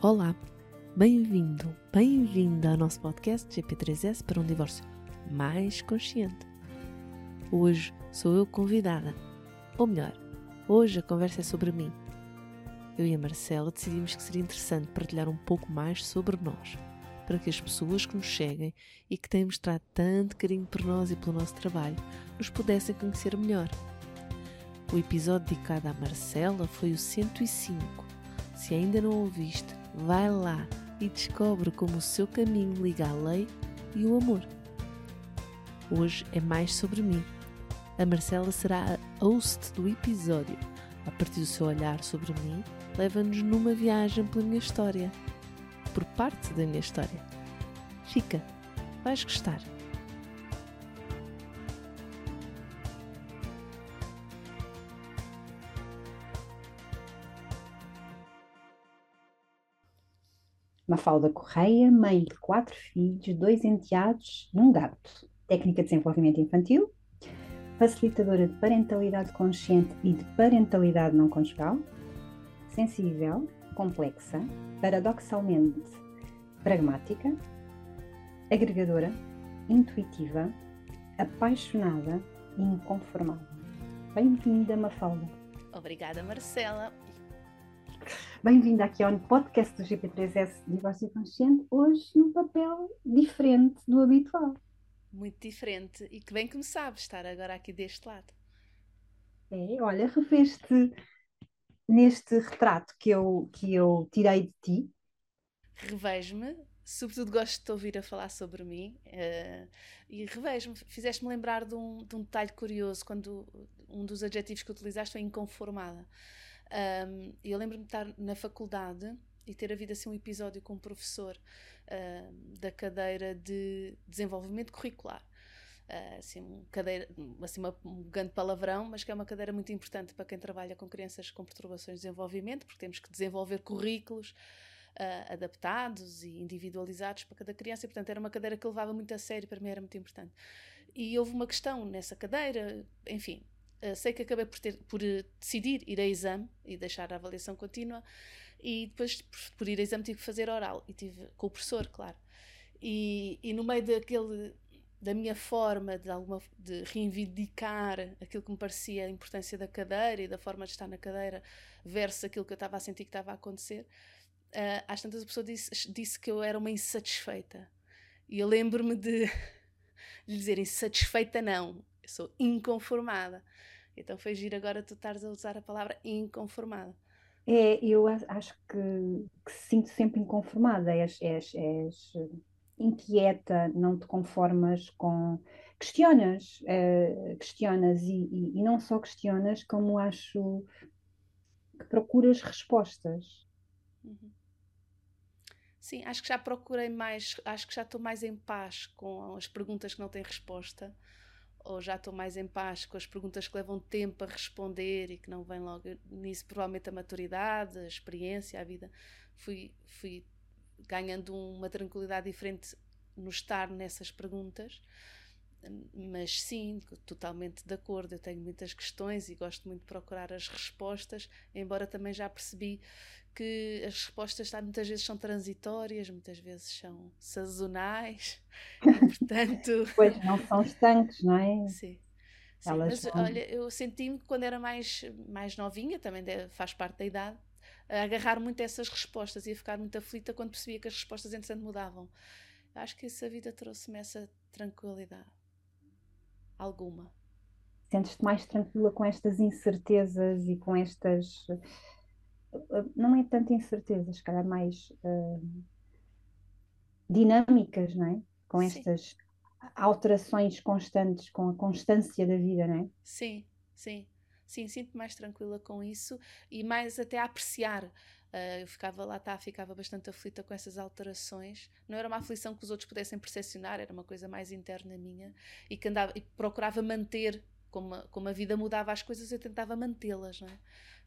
Olá, bem-vindo, bem-vinda ao nosso podcast GP3S para um divórcio mais consciente. Hoje sou eu convidada, ou melhor, hoje a conversa é sobre mim. Eu e a Marcela decidimos que seria interessante partilhar um pouco mais sobre nós, para que as pessoas que nos cheguem e que têm mostrado tanto carinho por nós e pelo nosso trabalho nos pudessem conhecer melhor. O episódio dedicado à Marcela foi o 105. Se ainda não ouviste, Vai lá e descobre como o seu caminho liga a lei e o amor. Hoje é mais sobre mim. A Marcela será a host do episódio. A partir do seu olhar sobre mim, leva-nos numa viagem pela minha história, por parte da minha história. Fica, vais gostar. Mafalda Correia, mãe de quatro filhos, dois enteados e um gato. Técnica de desenvolvimento infantil, facilitadora de parentalidade consciente e de parentalidade não conjugal, sensível, complexa, paradoxalmente pragmática, agregadora, intuitiva, apaixonada e inconformável. Bem-vinda, Mafalda. Obrigada, Marcela. Bem-vinda aqui ao podcast do GP3S Divórcio Consciente, hoje num papel diferente do habitual. Muito diferente e que bem que me sabe estar agora aqui deste lado. É, olha, reveste neste retrato que eu, que eu tirei de ti. Revejo-me, sobretudo gosto de te ouvir a falar sobre mim uh, e revejo-me. Fizeste-me lembrar de um, de um detalhe curioso quando um dos adjetivos que utilizaste foi inconformada. Um, eu lembro-me de estar na faculdade e ter havido assim um episódio com um professor uh, da cadeira de desenvolvimento curricular. Uh, assim, um cadeira, assim uma, um grande palavrão, mas que é uma cadeira muito importante para quem trabalha com crianças com perturbações de desenvolvimento, porque temos que desenvolver currículos uh, adaptados e individualizados para cada criança, e portanto era uma cadeira que levava muito a sério, para mim era muito importante. E houve uma questão nessa cadeira, enfim, Uh, sei que acabei por, ter, por uh, decidir ir a exame e deixar a avaliação contínua e depois por, ir a exame tive que fazer oral e tive com o professor, claro. E, e no meio daquele da minha forma de alguma de reivindicar aquilo que me parecia a importância da cadeira e da forma de estar na cadeira versus aquilo que eu estava a sentir que estava a acontecer, uh, às tantas a pessoa disse, disse que eu era uma insatisfeita. E eu lembro-me de lhe dizer insatisfeita não, eu sou inconformada. Então foi giro agora tu estares a usar a palavra inconformada. É, eu acho que, que sinto sempre inconformada, és, és, és inquieta, não te conformas com. Questionas, uh, questionas e, e, e, não só questionas, como acho que procuras respostas. Uhum. Sim, acho que já procurei mais, acho que já estou mais em paz com as perguntas que não têm resposta ou já estou mais em paz com as perguntas que levam tempo a responder e que não vem logo nisso? Provavelmente a maturidade, a experiência, a vida. Fui fui ganhando uma tranquilidade diferente no estar nessas perguntas. Mas sim, totalmente de acordo. Eu tenho muitas questões e gosto muito de procurar as respostas, embora também já percebi que as respostas muitas vezes são transitórias, muitas vezes são sazonais, e, portanto. Pois não são estanques, não é? Sim. Sim, mas olha, eu senti-me quando era mais, mais novinha, também faz parte da idade, a agarrar muito essas respostas e a ficar muito aflita quando percebia que as respostas entretanto mudavam. Acho que essa vida trouxe-me essa tranquilidade. Alguma. Sentes-te mais tranquila com estas incertezas e com estas não é tanto incertezas, se calhar mais uh, dinâmicas, não é? Com estas sim. alterações constantes, com a constância da vida, não é? Sim, sim. Sim, sinto-me mais tranquila com isso e mais até a apreciar Uh, eu ficava lá, tá, ficava bastante aflita com essas alterações. Não era uma aflição que os outros pudessem percepcionar, era uma coisa mais interna minha e que andava e procurava manter, como a, como a vida mudava as coisas, eu tentava mantê-las, não é?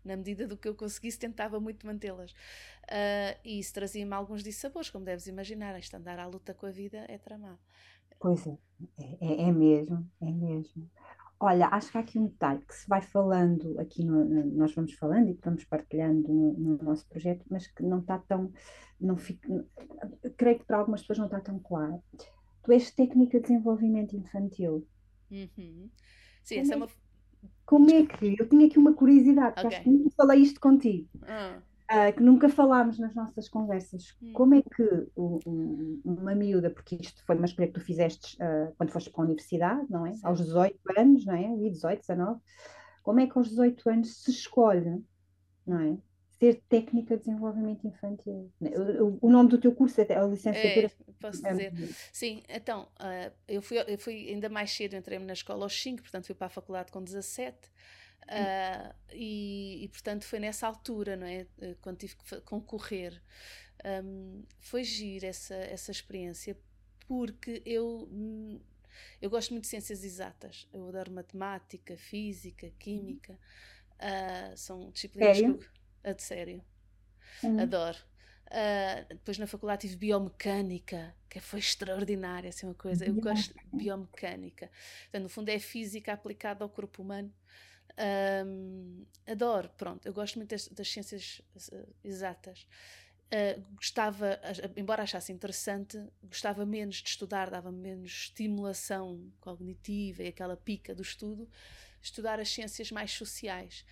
Na medida do que eu conseguisse, tentava muito mantê-las. Uh, e isso trazia-me alguns dissabores, como deves imaginar. Isto andar à luta com a vida é tramado. Pois é, é, é mesmo, é mesmo. Olha, acho que há aqui um detalhe que se vai falando aqui, no, nós vamos falando e que vamos partilhando no, no, nosso projeto, mas que não está tão, não fica, creio que para algumas pessoas não está tão claro. Tu és técnica de desenvolvimento infantil. Uhum. Sim, como essa é, é uma. Como é que? Eu tinha aqui uma curiosidade, okay. acho que nunca falei isto contigo. Uh, que nunca falámos nas nossas conversas. Hum. Como é que um, uma miúda, porque isto foi uma escolha que tu fizeste uh, quando foste para a universidade, não é? Sim. Aos 18 anos, não é? Ali 18, 19. Como é que aos 18 anos se escolhe, não é? Ser técnica de desenvolvimento infantil. O, o nome do teu curso é a licenciatura. É, posso é dizer. Sim, então, uh, eu, fui, eu fui ainda mais cedo, entrei-me na escola aos 5, portanto fui para a faculdade com 17. Uh, e, e, portanto foi nessa altura, não é? Eh, quando tive que concorrer. Um, foi giro essa, essa experiência, porque eu, eu gosto muito de ciências exatas. Eu adoro matemática, física, química. Uh, são disciplinas sério? que eu. A de sério. Uhum. Adoro. Uh, depois na faculdade tive biomecânica, que foi extraordinária, assim, uma coisa. Eu gosto de biomecânica. Portanto, no fundo é física aplicada ao corpo humano. Um, adoro, pronto, eu gosto muito das, das ciências uh, exatas. Uh, gostava, embora achasse interessante, gostava menos de estudar, dava menos estimulação cognitiva e aquela pica do estudo, estudar as ciências mais sociais.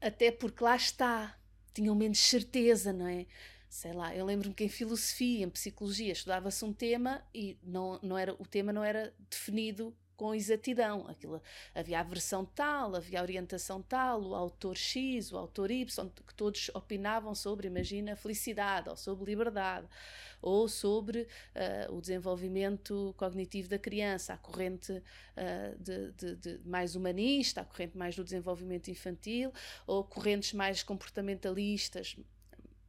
Até porque lá está, tinham menos certeza, não é? Sei lá, eu lembro-me que em filosofia, em psicologia, estudava-se um tema e não, não era, o tema não era definido com exatidão. Aquilo, havia a versão tal, havia a orientação tal, o autor X, o autor Y, que todos opinavam sobre, imagina, felicidade, ou sobre liberdade, ou sobre uh, o desenvolvimento cognitivo da criança, a corrente uh, de, de, de mais humanista, a corrente mais do desenvolvimento infantil, ou correntes mais comportamentalistas,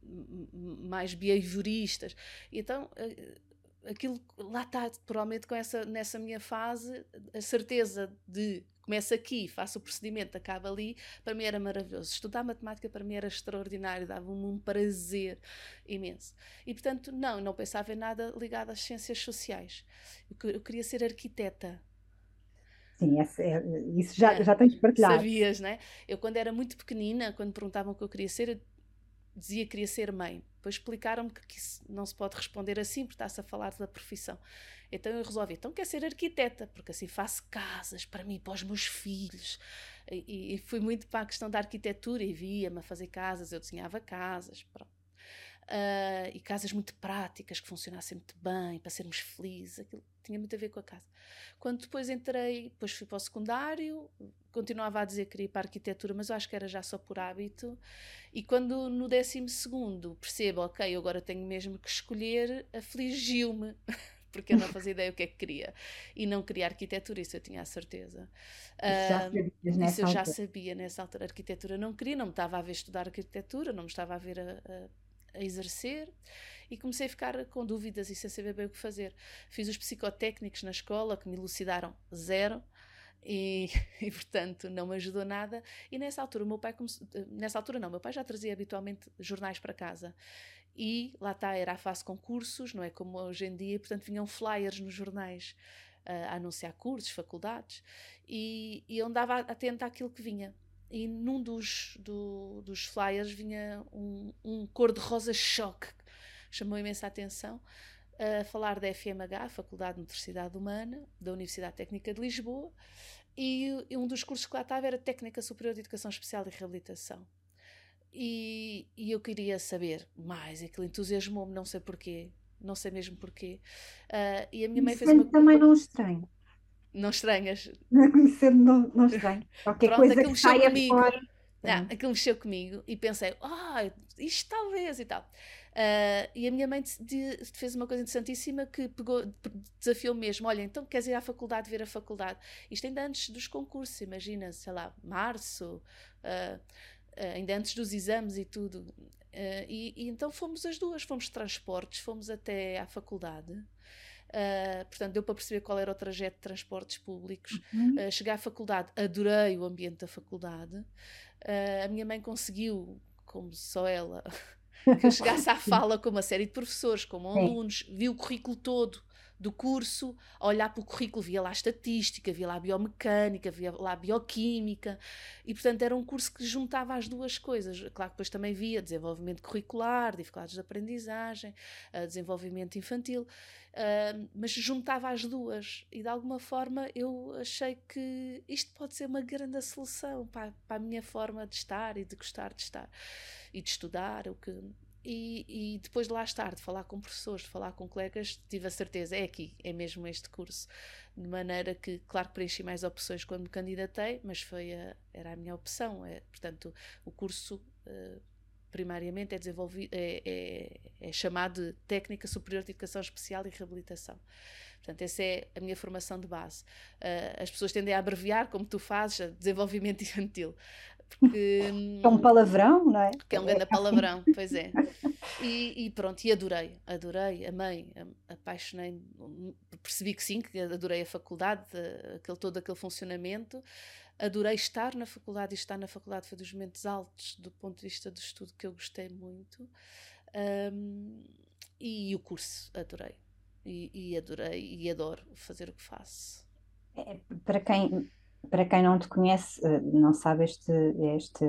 mais behavioristas. Então, uh, aquilo lá está, provavelmente com essa, nessa minha fase, a certeza de começo aqui, faço o procedimento, acaba ali, para mim era maravilhoso. Estudar matemática para mim era extraordinário, dava-me um prazer imenso. E portanto, não, não pensava em nada ligado às ciências sociais. Eu, eu queria ser arquiteta. Sim, é, isso já, é, já tens partilhado. Sabias, né? Eu, quando era muito pequenina, quando perguntavam o que eu queria ser, eu dizia que queria ser mãe. Depois explicaram-me que isso não se pode responder assim, porque está-se a falar da profissão. Então eu resolvi, então quer ser arquiteta, porque assim faço casas para mim, para os meus filhos. E, e fui muito para a questão da arquitetura e via-me a fazer casas, eu desenhava casas, pronto. Uh, e casas muito práticas, que funcionassem muito bem, para sermos felizes, aquilo tinha muito a ver com a casa. Quando depois entrei, depois fui para o secundário, continuava a dizer que queria ir para a arquitetura, mas eu acho que era já só por hábito. E quando no décimo segundo percebo, ok, eu agora tenho mesmo que escolher, afligiu-me. Porque eu não fazia ideia o que é que queria. E não queria arquitetura, isso eu tinha a certeza. Uh, isso eu já sabia nessa altura. Arquitetura não queria, não me estava a ver estudar arquitetura, não me estava a ver a, a, a exercer e comecei a ficar com dúvidas e sem saber bem o que fazer. Fiz os psicotécnicos na escola que me elucidaram zero. E, e, portanto não me ajudou nada. E nessa altura o meu pai comece... nessa altura não, meu pai já trazia habitualmente jornais para casa. E lá está, era a fase concursos, não é? Como hoje em dia, portanto vinham flyers nos jornais uh, a anunciar cursos, faculdades. E, e eu andava atenta àquilo que vinha. E num dos, do, dos flyers vinha um, um cor-de-rosa choque chamou imensa atenção a falar da FMH, Faculdade de Motricidade Humana, da Universidade Técnica de Lisboa, e, e um dos cursos que lá estava era Técnica Superior de Educação Especial e Reabilitação. E, e eu queria saber mais, aquilo entusiasmou-me, não sei porquê, não sei mesmo porquê. Uh, e a minha mãe fez uma... também não estranho. Não estranhas? Não conhecer, não, não estranho. Qualquer Pronto, coisa que saia comigo. fora. Não, aquilo mexeu comigo e pensei, ah, isto talvez e tal. Uh, e a minha mãe de, de, fez uma coisa interessantíssima que pegou, desafiou mesmo: olha, então queres ir à faculdade ver a faculdade? Isto ainda antes dos concursos, imagina, sei lá, março, uh, uh, ainda antes dos exames e tudo. Uh, e, e, então fomos as duas, fomos transportes, fomos até à faculdade. Uh, portanto, deu para perceber qual era o trajeto de transportes públicos. Uhum. Uh, cheguei à faculdade, adorei o ambiente da faculdade. a minha mãe conseguiu, como só ela, que eu chegasse à fala com uma série de professores, como alunos, vi o currículo todo do curso, a olhar para o currículo, via lá estatística, via lá biomecânica, via lá bioquímica, e portanto era um curso que juntava as duas coisas. Claro que depois também via desenvolvimento curricular, dificuldades de aprendizagem, uh, desenvolvimento infantil, uh, mas juntava as duas, e de alguma forma eu achei que isto pode ser uma grande solução para, para a minha forma de estar e de gostar de estar e de estudar, o que e, e, depois de lá estar, de falar com professores, de falar com colegas, tive a certeza, é aqui, é mesmo este curso. De maneira que, claro preenchi mais opções quando me candidatei, mas foi a, era a minha opção. É, portanto, o curso uh, primariamente é, desenvolvido, é, é, é chamado de Técnica Superior de Educação Especial e Reabilitação. Portanto, essa é a minha formação de base. Uh, as pessoas tendem a abreviar, como tu fazes, a desenvolvimento infantil. Porque, é um palavrão, não é? Que é um grande palavrão, pois é. E, e, pronto, e adorei, adorei, amei, apaixonei, percebi que sim, que adorei a faculdade, aquele, todo aquele funcionamento, adorei estar na faculdade e estar na faculdade foi dos momentos altos do ponto de vista do estudo que eu gostei muito. Um, e o curso, adorei. E, e adorei e adoro fazer o que faço. É, para quem para quem não te conhece, eh, não sabe este, este,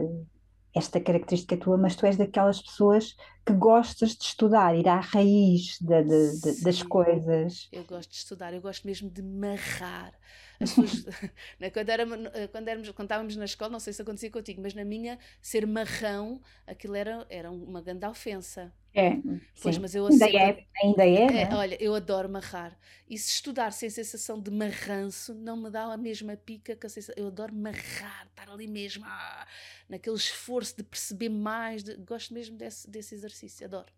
esta característica tua, mas tu és daquelas pessoas que gostas de estudar, ir à raiz de, de, de, das coisas. Eu gosto de estudar, eu gosto mesmo de marrar. As pessoas, né, quando, era, eh, quando, éramos, quando estávamos na escola, não sei se acontecia contigo, mas na minha, ser marrão, aquilo era, era uma grande ofensa. É, pois, sim. mas eu ainda é, ainda é, é né? Olha, eu adoro marrar. E se estudar sem sensação de marranço, não me dá a mesma pica que a sensação. Eu adoro marrar, estar ali mesmo, ah, naquele esforço de perceber mais. De, gosto mesmo desse, desse exercício, adoro.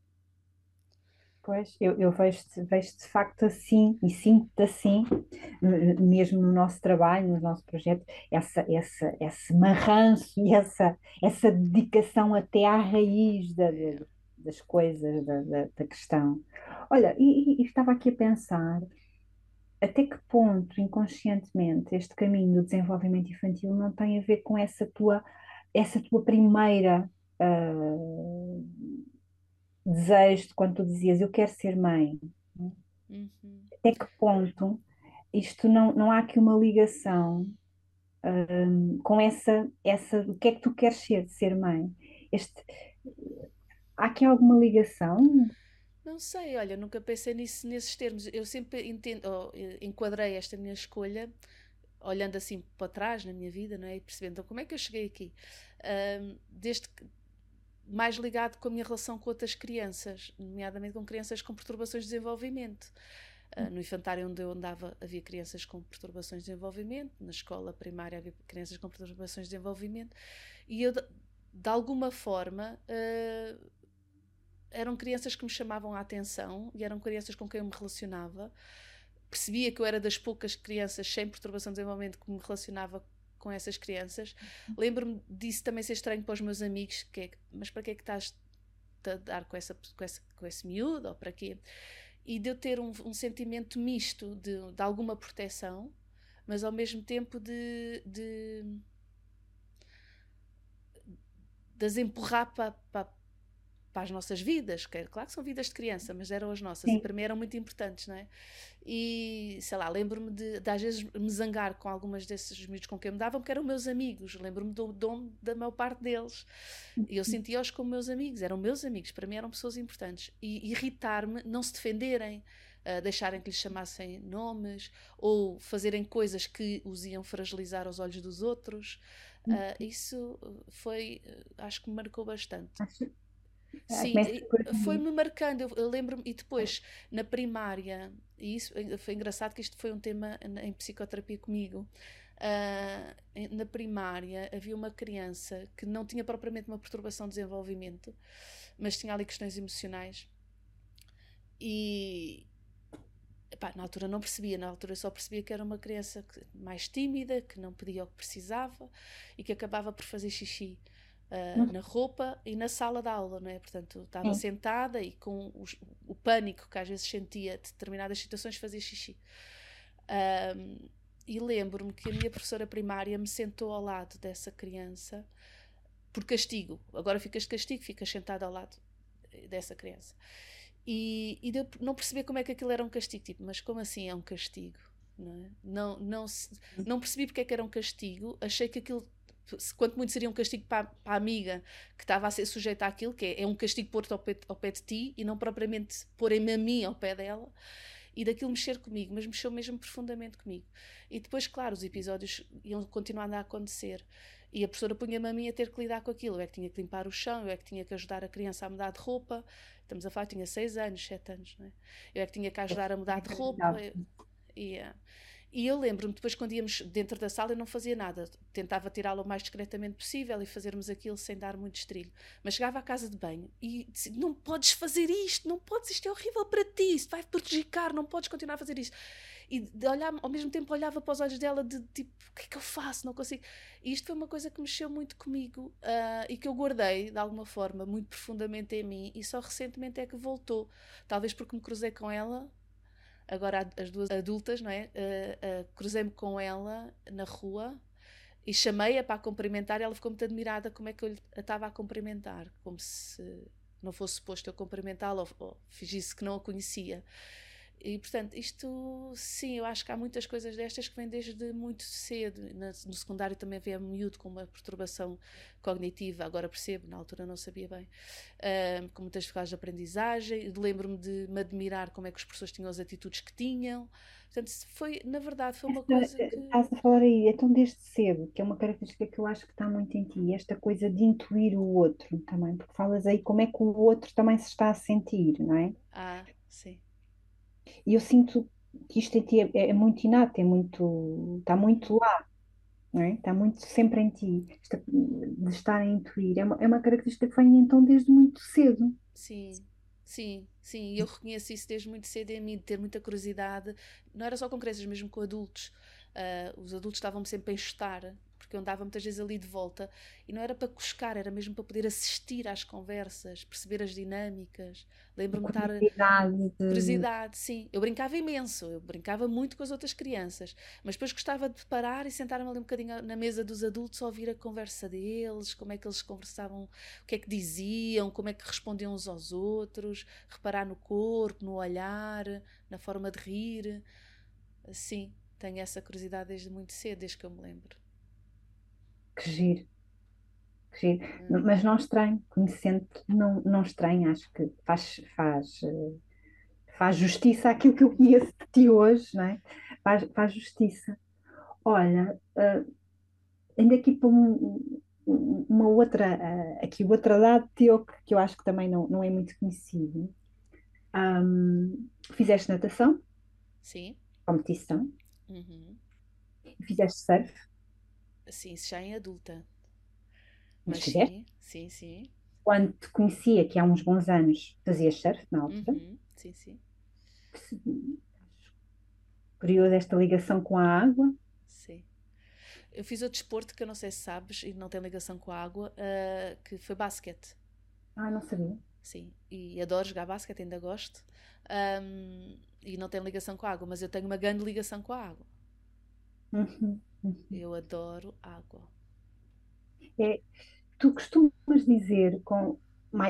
Pois, eu, eu vejo-te vejo de facto assim e sinto-te assim, mesmo no nosso trabalho, no nosso projeto, essa, essa, esse marranço e essa, essa dedicação até à raiz da, das coisas, da, da, da questão. Olha, e, e, estava aqui a pensar até que ponto, inconscientemente, este caminho do desenvolvimento infantil não tem a ver com essa tua, essa tua primeira uh, desejo de quando tu dizias eu quero ser mãe. Uhum. Até que ponto isto não, não há aqui uma ligação um, com essa, essa o que é que tu queres ser, ser mãe? Este, há aqui alguma ligação? Não sei, olha, nunca pensei nisso nesses termos. Eu sempre entendo, oh, enquadrei esta minha escolha olhando assim para trás na minha vida, não é? E percebendo então, como é que eu cheguei aqui. Um, desde que, mais ligado com a minha relação com outras crianças, nomeadamente com crianças com perturbações de desenvolvimento. Uh, no infantário onde eu andava havia crianças com perturbações de desenvolvimento, na escola primária havia crianças com perturbações de desenvolvimento, e eu, de, de alguma forma, uh, eram crianças que me chamavam a atenção e eram crianças com quem eu me relacionava. Percebia que eu era das poucas crianças sem perturbação de desenvolvimento que me relacionava com essas crianças. Lembro-me disso também ser estranho para os meus amigos, que é, mas para que é que estás a dar com, essa, com, esse, com esse miúdo, ou para quê? E de eu ter um, um sentimento misto de, de alguma proteção, mas ao mesmo tempo de, de, de as empurrar para, para, para as nossas vidas, que claro que são vidas de criança, mas eram as nossas Sim. e para mim eram muito importantes, não é? E sei lá, lembro-me de, de, às vezes me zangar com algumas desses miúdos com quem me davam, porque eram meus amigos, lembro-me do dom da maior parte deles. E eu uhum. sentia-os como meus amigos, eram meus amigos, para mim eram pessoas importantes. E irritar-me, não se defenderem, uh, deixarem que lhes chamassem nomes ou fazerem coisas que os iam fragilizar aos olhos dos outros. Uh, isso foi, acho que me marcou bastante. Acho Sim, foi-me marcando. Eu, eu lembro-me, e depois, na primária, e isso foi engraçado que isto foi um tema em psicoterapia comigo. Uh, na primária havia uma criança que não tinha propriamente uma perturbação de desenvolvimento, mas tinha ali questões emocionais. E epá, na altura não percebia, na altura só percebia que era uma criança mais tímida, que não pedia o que precisava e que acabava por fazer xixi Uh, na roupa e na sala de aula, não é? Portanto, estava sentada e com os, o pânico que às vezes sentia de determinadas situações fazia xixi. Um, e lembro-me que a minha professora primária me sentou ao lado dessa criança por castigo. Agora ficas de castigo, ficas sentada ao lado dessa criança. E, e deu, não perceber como é que aquilo era um castigo, tipo, mas como assim é um castigo? Não, é? não, não, não percebi porque é que era um castigo, achei que aquilo quanto muito seria um castigo para, para, a amiga que estava a ser sujeita àquilo, que é, é um castigo pôr-te ao pé, ao pé de ti e não propriamente porem-me a mim ao pé dela e daquilo mexer comigo, mas mexeu mesmo profundamente comigo. E depois, claro, os episódios iam continuando a acontecer. E a professora punha-me a mim a ter que lidar com aquilo. Eu é que tinha que limpar o chão, eu é que tinha que ajudar a criança a mudar de roupa. Estamos a falar, tinha 6 anos, 7 anos, não é? Eu é que tinha que ajudar a mudar de roupa. E, uh, e eu lembro-me, depois, quando íamos dentro da sala, eu não fazia nada. Tentava tirá-lo o mais discretamente possível e fazermos aquilo sem dar muito estrilho. Mas chegava à casa de banho e disse: Não podes fazer isto, não podes, isto é horrível para ti, isto vai prejudicar, não podes continuar a fazer isto. E olhar, ao mesmo tempo olhava para os olhos dela de tipo: O que é que eu faço? Não consigo. E isto foi uma coisa que mexeu muito comigo uh, e que eu guardei, de alguma forma, muito profundamente em mim. E só recentemente é que voltou. Talvez porque me cruzei com ela agora as duas adultas, não é? Uh, uh, Cruzei-me com ela na rua e chamei-a para a cumprimentar e ela ficou muito admirada como é que eu a estava a cumprimentar, como se não fosse suposto eu cumprimentá-la ou, ou fingisse que não a conhecia. E, portanto, isto, sim, eu acho que há muitas coisas destas que vêm desde muito cedo. no secundário também havia miúdo com uma perturbação cognitiva, agora percebo, na altura não sabia bem, uh, com muitas dificuldades de aprendizagem. Lembro-me de me admirar como é que os professores tinham as atitudes que tinham. Portanto, foi, na verdade, foi uma esta, coisa que... Estás a falar aí, então desde cedo, que é uma característica que eu acho que está muito em ti, esta coisa de intuir o outro também, porque falas aí como é que o outro também se está a sentir, não é? Ah, sim. E eu sinto que isto em ti é, é muito inato, é muito, está muito lá, é? Está muito sempre em ti, de estar a intuir. É uma, é uma característica que vem então desde muito cedo. Sim, sim, sim. Eu reconheço isso desde muito cedo em mim, de ter muita curiosidade. Não era só com crianças, mesmo com adultos. Uh, os adultos estavam-me sempre a enxutar porque eu andava muitas vezes ali de volta e não era para cuscar, era mesmo para poder assistir às conversas, perceber as dinâmicas. Lembro-me de estar. Curiosidade. De... Curiosidade, sim. Eu brincava imenso, eu brincava muito com as outras crianças, mas depois gostava de parar e sentar-me ali um bocadinho na mesa dos adultos, ouvir a conversa deles, como é que eles conversavam, o que é que diziam, como é que respondiam uns aos outros, reparar no corpo, no olhar, na forma de rir. Sim, tenho essa curiosidade desde muito cedo, desde que eu me lembro. Que giro. Que giro. Hum. Mas não estranho, conhecendo não, não estranho, acho que faz, faz, faz justiça àquilo que eu conheço de ti hoje, não é? Faz, faz justiça. Olha, uh, ainda aqui para um, uma outra, uh, aqui outra lado teu que, que eu acho que também não, não é muito conhecido. Um, fizeste natação? Sim. Competição? Uhum. Fizeste surf? Sim, já em adulta. Mas sim, sim, sim. Quando te conhecia, que há uns bons anos, fazias surf na altura? Uhum, sim, sim. Criou esta ligação com a água? Sim. Eu fiz outro desporto que eu não sei se sabes e não tem ligação com a água, uh, que foi basquete. Ah, não sabia. Sim, e adoro jogar basquete, ainda gosto. Um, e não tem ligação com a água, mas eu tenho uma grande ligação com a água. Uhum. Uhum. Eu adoro água. É, tu costumas dizer, com,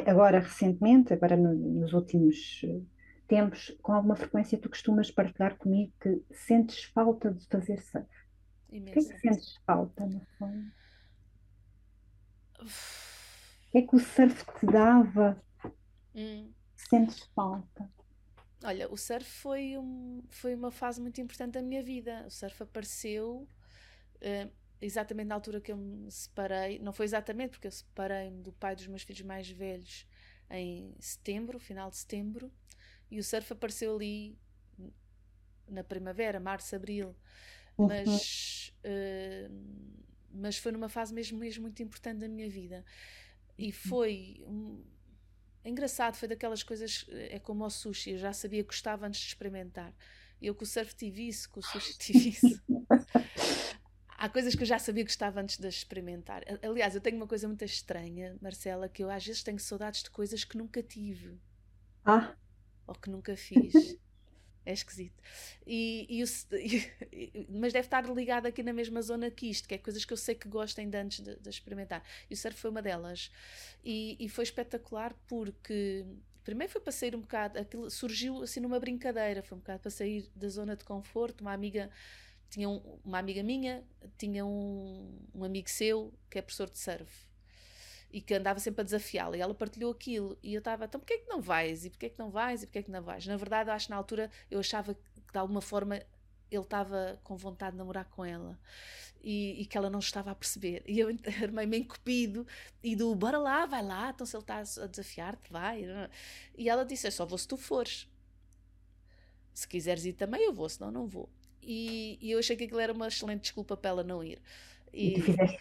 agora recentemente, agora no, nos últimos eh, tempos, com alguma frequência, tu costumas partilhar comigo que sentes falta de fazer surf. O que é que sentes falta, no fundo? O que é que o surf te dava? Hum. Sentes falta? Olha, o surf foi, um, foi uma fase muito importante da minha vida. O surf apareceu uh, exatamente na altura que eu me separei, não foi exatamente porque eu separei-me do pai dos meus filhos mais velhos em setembro, final de setembro, e o surf apareceu ali na primavera, março, abril, uhum. mas, uh, mas foi numa fase mesmo, mesmo muito importante da minha vida. E uhum. foi um, engraçado, foi daquelas coisas, é como o sushi, eu já sabia que gostava antes de experimentar. Eu com o surf tive isso, com o sushi tive isso. Há coisas que eu já sabia que gostava antes de experimentar. Aliás, eu tenho uma coisa muito estranha, Marcela, que eu às vezes tenho saudades de coisas que nunca tive. Ah. Ou que nunca fiz. É esquisito. E, e, e, mas deve estar ligado aqui na mesma zona que isto, que é coisas que eu sei que gosto ainda antes de, de experimentar. E o surf foi uma delas. E, e, foi espetacular porque. Primeiro foi para sair um bocado, aquilo surgiu assim numa brincadeira, foi um bocado para sair da zona de conforto. Uma amiga, tinha um, uma amiga minha, tinha um, um amigo seu que é professor de surf e que andava sempre a desafiá-la. E ela partilhou aquilo. E eu estava, então porquê é que não vais? E porquê é que não vais? E porquê é que não vais? Na verdade, eu acho que na altura eu achava que de alguma forma ele estava com vontade de namorar com ela e, e, que ela não estava a perceber. E eu armei-me encupido e do bora lá, vai lá, então se ele está a desafiar-te, vai. E ela disse: é só vou se tu fores. Se quiseres ir também, eu vou, senão não vou. E, e eu achei que aquilo era uma excelente desculpa para ela não ir. E, e fizeste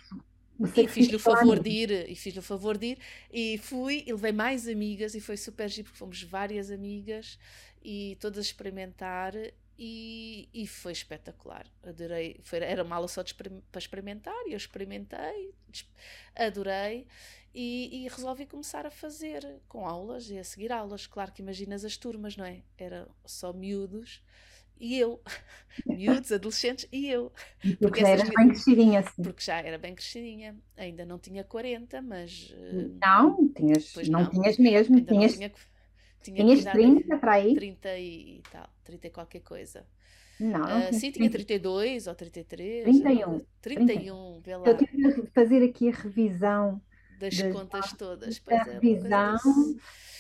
e fiz-lhe o favor de ir, e fiz-lhe o favor de ir, e fui, e levei mais amigas, e foi super giro, porque fomos várias amigas, e todas a experimentar, e, e foi espetacular. Adorei, foi, era uma aula só de, para experimentar, e eu experimentei, adorei, e, e, resolvi começar a fazer com aulas, e a seguir aulas. Claro que imaginas as turmas, não é? Era só miúdos, e eu, miúdos, adolescentes e eu. Porque, já eras bem crescidinha, assim. Porque já era bem crescidinha. Ainda não tinha 40, mas. Eh, não, tinhas, não, não, tinhas mesmo. Ainda tinhas, tinha, tinha tinhas 30 para aí? 30 e, e tal, 30 e qualquer coisa. Não, uh, sim, tinha 32 ou 33. 31. 31, 31. vê lá. Eu tive que fazer aqui a revisão das, das contas todas. Pois é, revisão.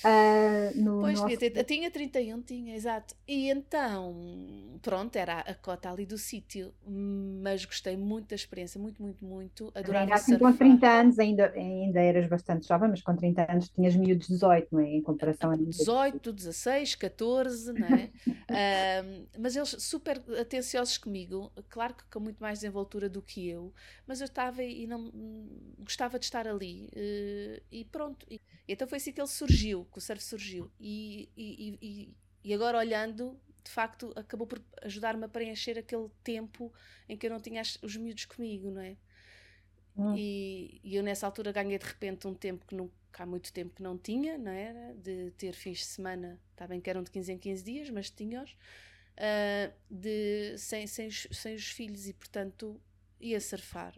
Uh, no pois, nosso... tinha, tinha 31, tinha, exato. E então, pronto, era a cota ali do sítio, mas gostei muito da experiência, muito, muito, muito. Adorava assim, surfar. Com 30 anos ainda, ainda eras bastante jovem, mas com 30 anos tinhas miúdos 18, não é? Em comparação a 18, 16, 14, não é? uh, mas eles super atenciosos comigo, claro que com muito mais desenvoltura do que eu, mas eu estava e não gostava de estar ali uh, e pronto. E, então foi assim que ele surgiu, que o surf surgiu. E, e, e, agora olhando, de facto, acabou por ajudar-me a preencher aquele tempo em que eu não tinha os miúdos comigo, não é? Hum. E, e, eu nessa altura ganhei de repente um tempo que nunca há muito tempo que não tinha, não era? De ter fins de semana, está bem que eram de 15 em 15 dias, mas tinha-os, uh, de, sem, sem, sem os filhos e portanto ia surfar.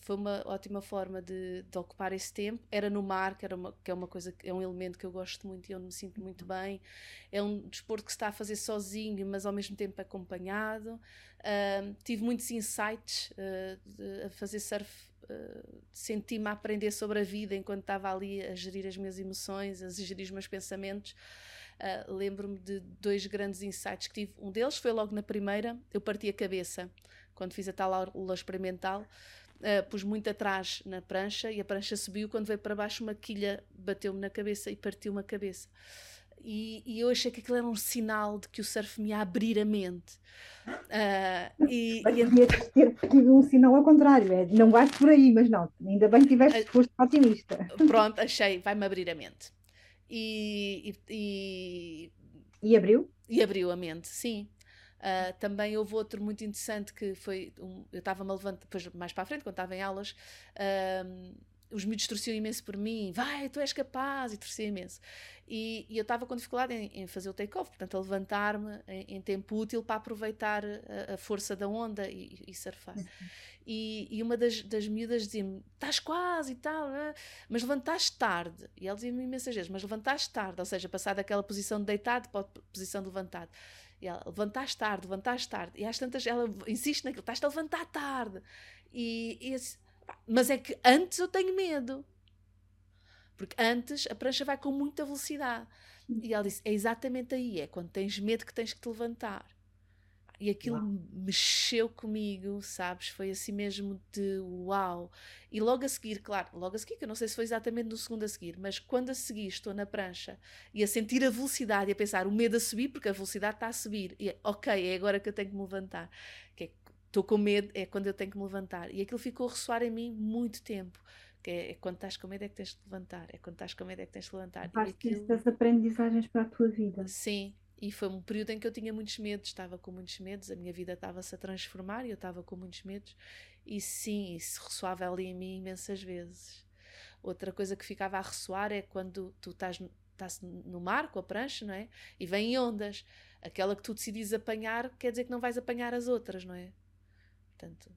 Foi uma ótima forma de, de, ocupar esse tempo. Era no mar, que, era uma, que é uma coisa, é um elemento que eu gosto muito e onde me sinto muito bem. É um desporto que se está a fazer sozinho, mas ao mesmo tempo acompanhado. Uh, tive muitos insights uh, a fazer surf. Uh, Senti-me a aprender sobre a vida enquanto estava ali a gerir as minhas emoções, a gerir os meus pensamentos. Uh, Lembro-me de dois grandes insights que tive. Um deles foi logo na primeira, eu parti a cabeça quando fiz a tal aula experimental Uh, pus muito atrás na prancha e a prancha subiu. Quando veio para baixo, uma quilha bateu-me na cabeça e partiu-me a cabeça. E, e, eu achei que aquilo era um sinal de que o surf me ia abrir a mente. Uh, e, mas e... ter tido um sinal ao contrário, é, não vais por aí, mas não, ainda bem que tiveste foste otimista. Pronto, achei, vai-me abrir a mente. E, e, e, abriu? E abriu a mente, sim. Uh, também houve outro muito interessante que foi. Um, eu estava-me a levantar, depois mais para a frente, quando estava em aulas, uh, os miúdos torciam imenso por mim, vai, tu és capaz, e torciam imenso. E, e eu estava com dificuldade em, em fazer o take-off, portanto, a levantar-me em, em, tempo útil para aproveitar a, a força da onda e, e surfar. Uhum. E, e, uma das, das miúdas dizia-me: estás quase e tal, é? mas levantaste tarde. E ela dizia-me imensas vezes: mas levantaste tarde, ou seja, passar daquela posição de deitado para a posição de levantado. E ela, levantaste tarde, levantaste tarde. E às tantas ela insiste naquilo, estás a levantar tarde. E, e esse, mas é que antes eu tenho medo. Porque antes a prancha vai com muita velocidade. E ela disse: é exatamente aí, é quando tens medo que tens que te levantar. E aquilo uau. mexeu comigo, sabes? Foi assim mesmo de uau. E logo a seguir, claro, logo a seguir, que eu não sei se foi exatamente no segundo a seguir, mas quando a seguir estou na prancha e a sentir a velocidade e a pensar o medo a subir, porque a velocidade está a subir, e ok, é agora que eu tenho que me levantar. Que é, estou com medo, é quando eu tenho que me levantar. E aquilo ficou a ressoar em mim muito tempo. Que é, é, quando estás com medo é que tens de levantar, é quando estás com medo é que tens de levantar. Faz aquilo... das aprendizagens para a tua vida. Sim, e foi um período em que eu tinha muitos medos, estava com muitos medos, a minha vida estava-se a transformar e eu estava com muitos medos. E sim, isso ressoava ali em mim imensas vezes. Outra coisa que ficava a ressoar é quando tu estás, estás no mar com a prancha, não é? E vêm ondas. Aquela que tu decidis apanhar quer dizer que não vais apanhar as outras, não é? Portanto,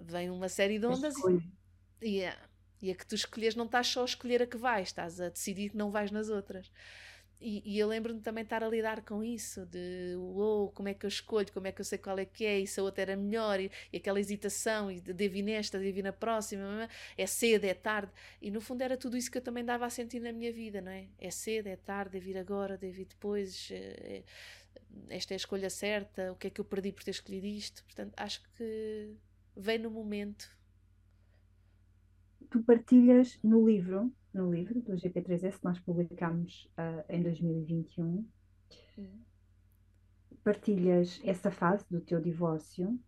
vem uma série de ondas e, e, e a que tu escolhes não estás só a escolher a que vais, estás a decidir que não vais nas outras. E, e, eu lembro-me também estar a lidar com isso, de uou, como é que eu escolho, como é que eu sei qual é que é, e se a outra era melhor, e, e aquela hesitação, e de devo nesta, devo na próxima, é cedo, é tarde. E no fundo era tudo isso que eu também dava a sentir na minha vida, não é? É cedo, é tarde, devo ir agora, devo ir depois, é, esta é a escolha certa, o que é que eu perdi por ter escolhido isto. Portanto, acho que vem no momento. Tu partilhas no livro no livro do GP3S que nós publicámos uh, em 2021. Hum. Partilhas essa fase do teu divórcio,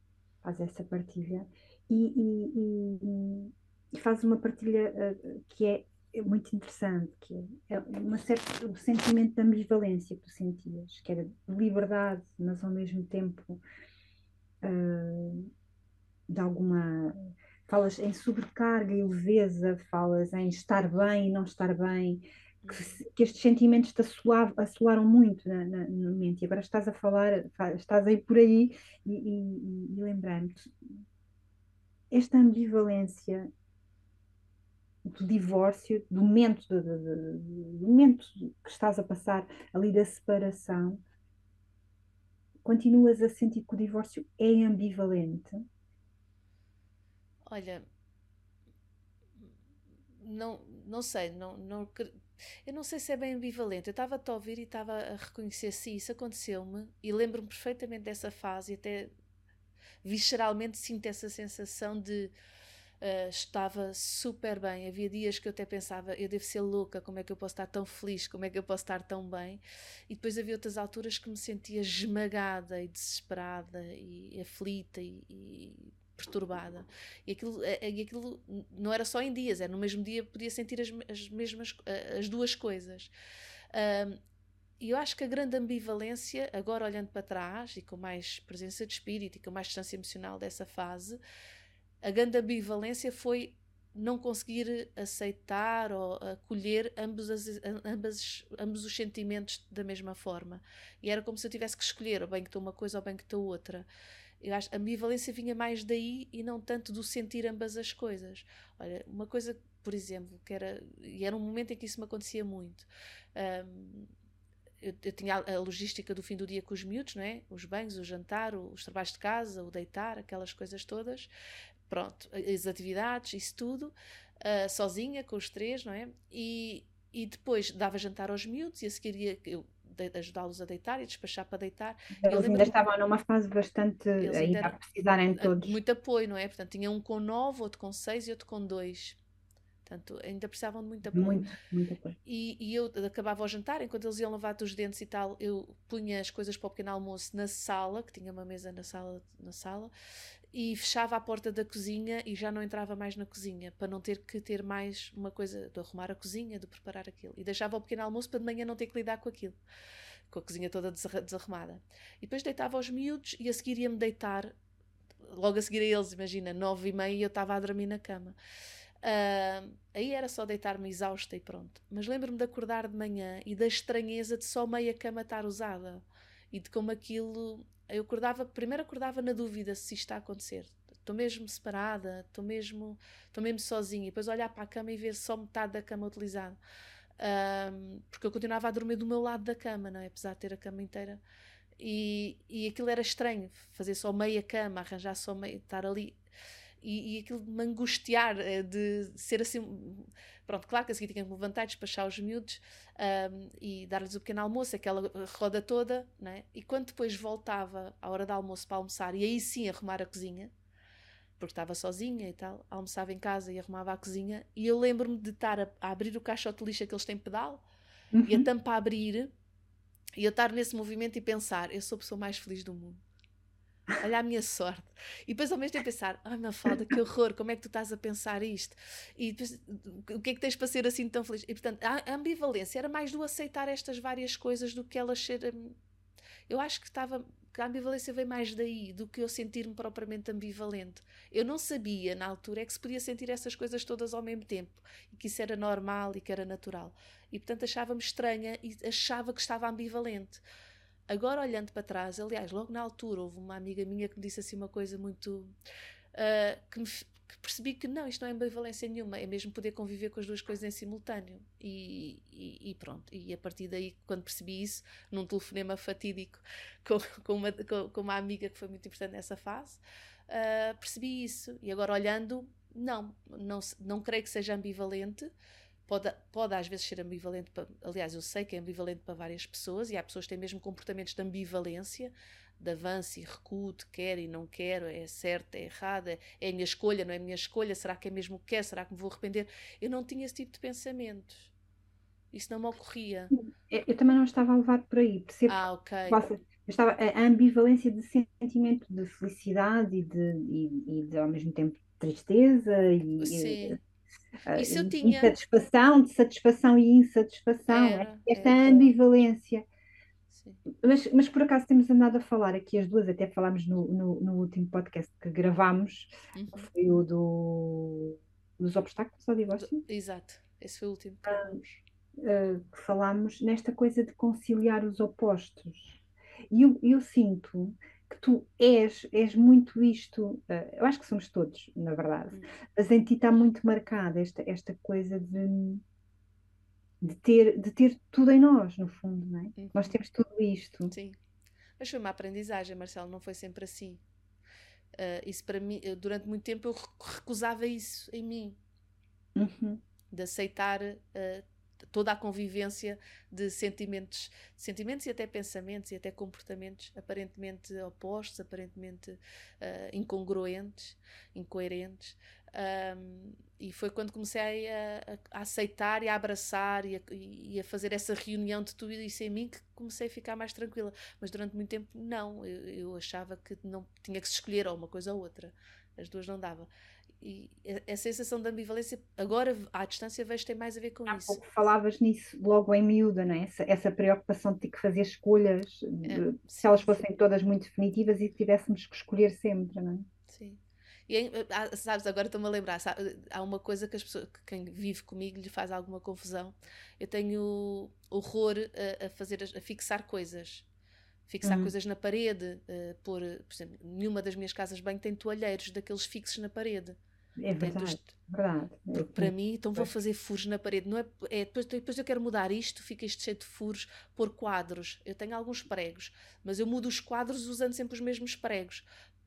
faz essa partilha e, e, e, faz uma partilha uh, que é, é muito interessante, que é, é uma certa, um sentimento de ambivalência que tu sentias, que era de liberdade, mas ao mesmo tempo uh, de alguma falas em sobrecarga e leveza, falas em estar bem e não estar bem, que, que estes sentimentos te assoaram muito na, na, na, mente. E agora estás a falar, estás aí por aí e, e, e lembrando esta ambivalência do divórcio, do momento, do, do, do, momento que estás a passar ali da separação, continuas a sentir que o divórcio é ambivalente Olha, não, não sei, não, não, eu não sei se é bem ambivalente. Eu estava a ouvir e estava a reconhecer se isso aconteceu-me e lembro-me perfeitamente dessa fase e até visceralmente sinto essa sensação de uh, estava super bem. Havia dias que eu até pensava, eu devo ser louca, como é que eu posso estar tão feliz, como é que eu posso estar tão bem? E depois havia outras alturas que me sentia esmagada e desesperada e aflita e, e perturbada. E aquilo, eh, eh, e aquilo não era só em dias, era no mesmo dia podia sentir as, as mesmas eh, as duas coisas. E eu acho que a grande ambivalência, agora olhando para trás e com mais presença de espírito e com mais distância emocional dessa fase, a grande ambivalência foi não conseguir aceitar ou acolher ambos, as, ambas, ambos os sentimentos da mesma forma. E era como se eu tivesse que escolher, ou bem que estou uma coisa ou bem que estou outra. Eu acho a ambivalência vinha mais daí e não tanto do sentir ambas as coisas. Olha, uma coisa, por exemplo, que era. E era um momento em que isso me acontecia muito. Um, eu, eu, tinha a, logística do fim do dia com os miúdos, não é? Os banhos, o jantar, os trabalhos de casa, o deitar, aquelas coisas todas. Pronto, as atividades, isso tudo, uh, sozinha com os três, não é? E, e depois dava jantar aos miúdos e a seguir ia, eu de, ajudá-los a deitar e despachar para deitar. Eles ainda estavam numa fase bastante ainda a precisarem todos. Muito apoio, não é? Portanto, tinha um com nove, outro com seis e outro com dois. Portanto, ainda precisavam de muito apoio. Muito, muito apoio. E, e, eu acabava o jantar, enquanto eles iam lavar os dentes e tal, eu punha as coisas para o pequeno almoço na sala, que tinha uma mesa na sala, na sala e fechava a porta da cozinha e já não entrava mais na cozinha, para não ter que ter mais uma coisa de arrumar a cozinha, de preparar aquilo. E deixava o pequeno almoço para de manhã não ter que lidar com aquilo, com a cozinha toda desarrumada. E depois deitava os miúdos e a seguir ia-me deitar, logo a seguir a eles, imagina, nove e meia e eu estava a dormir na cama. Uh, aí era só deitar-me exausta e pronto. Mas lembro-me de acordar de manhã e da estranheza de só meia cama estar usada e de como aquilo eu acordava, primeiro acordava na dúvida se isto está a acontecer. Estou mesmo separada, estou mesmo, estou mesmo sozinha. E depois olhar para a cama e ver só metade da cama utilizada. Um, porque eu continuava a dormir do meu lado da cama, não é? apesar de ter a cama inteira. E, e aquilo era estranho, fazer só meia cama, arranjar só meia, estar ali e, e aquilo de me angustiar, eh, de ser assim. Pronto, claro que a seguir tinha que me levantar, despachar os miúdos um, e dar-lhes o pequeno almoço, aquela roda toda, né? e quando depois voltava à hora do almoço para almoçar, e aí sim arrumar a cozinha, porque estava sozinha e tal, almoçava em casa e arrumava a cozinha, e eu lembro-me de estar a, a, abrir o caixote de lixo que eles têm pedal, uhum. e a tampa a abrir, e eu estar nesse movimento e pensar, eu sou a pessoa mais feliz do mundo olha a minha sorte. E depois ao mesmo tempo pensar, ai minha falda, que horror, como é que tu estás a pensar isto? E depois, o que é que tens para ser assim tão feliz? E portanto, a ambivalência era mais do aceitar estas várias coisas do que elas serem. Eu acho que estava, que a ambivalência veio mais daí do que eu sentir-me propriamente ambivalente. Eu não sabia na altura é que se podia sentir essas coisas todas ao mesmo tempo e que isso era normal e que era natural. E portanto achava-me estranha e achava que estava ambivalente. Agora olhando para trás, aliás, logo na altura houve uma amiga minha que me disse assim uma coisa muito. Uh, que me que percebi que não, isto não é ambivalência nenhuma, é mesmo poder conviver com as duas coisas em simultâneo. E, e, e pronto, e a partir daí, quando percebi isso, num telefonema fatídico com, com, uma, com, com uma amiga que foi muito importante nessa fase, uh, percebi isso. E agora olhando, não, não, não creio que seja ambivalente. Pode, pode às vezes ser ambivalente, para, aliás, eu sei que é ambivalente para várias pessoas e há pessoas que têm mesmo comportamentos de ambivalência, de avanço e recuo, de quero e não quero, é certo, é errado, é, é a minha escolha, não é a minha escolha, será que é mesmo o que quer, será que me vou arrepender? Eu não tinha esse tipo de pensamentos. Isso não me ocorria. Eu também não estava a levar por aí, percebo. Ah, ok. Possa, estava a ambivalência de sentimento de felicidade e de, e, e de ao mesmo tempo tristeza e, Sim. Isso eu tinha. insatisfação, de satisfação e insatisfação. Era, Esta era. ambivalência. Mas, mas por acaso temos andado a falar aqui as duas, até falámos no, no, no último podcast que gravámos, Uhum. que foi o do, dos obstáculos ao divórcio, Exato. Esse foi o último que que falámos nesta coisa de conciliar os opostos. E eu, eu sinto que tu és, és muito isto, eh, eu acho que somos todos, na verdade, Hum. mas em ti está muito marcada esta, esta coisa de, de, ter, de ter tudo em nós, no fundo, não é? Uhum. Nós temos tudo isto. Sim. Mas foi uma aprendizagem, Marcelo, não foi sempre assim. Ah, isso para mim, durante muito tempo eu re- recusava isso em mim, Uhum. de aceitar ah, toda a convivência de sentimentos, sentimentos e até pensamentos e até comportamentos aparentemente opostos, aparentemente ah, incongruentes, incoerentes. Ahm, e foi quando comecei a, a- aceitar e a abraçar e a, e a fazer essa reunião de tudo isso em mim que comecei a ficar mais tranquila. Mas durante muito tempo, não. Eu, eu achava que não tinha que se escolher ou uma coisa ou outra. As duas não dava. E a, a sensação de ambivalência, agora à distância, vejo que tem mais a ver com Há isso. pouco falavas nisso logo em miúda, não é? Essa, essa preocupação de ter que fazer escolhas, de- É, se elas fossem todas muito definitivas e que tivéssemos que escolher sempre, não é? Sim. E há- sabes, agora estou-me a lembrar, sabe, há uma coisa que as pessoas, que quem vive comigo lhe faz alguma confusão. Eu tenho horror a, a fazer, a fixar coisas. Fixar Uhum. coisas na parede, eh, pôr, por exemplo, nenhuma das minhas casas banho tem toalheiros daqueles fixos na parede. É Tem dos- verdade, verdade. É porque para mim, então vou fazer furos na parede. Não é, é depois, depois eu quero mudar isto, fica isto cheio de furos, pôr quadros. Eu tenho alguns pregos, mas eu mudo os quadros usando sempre os mesmos pregos.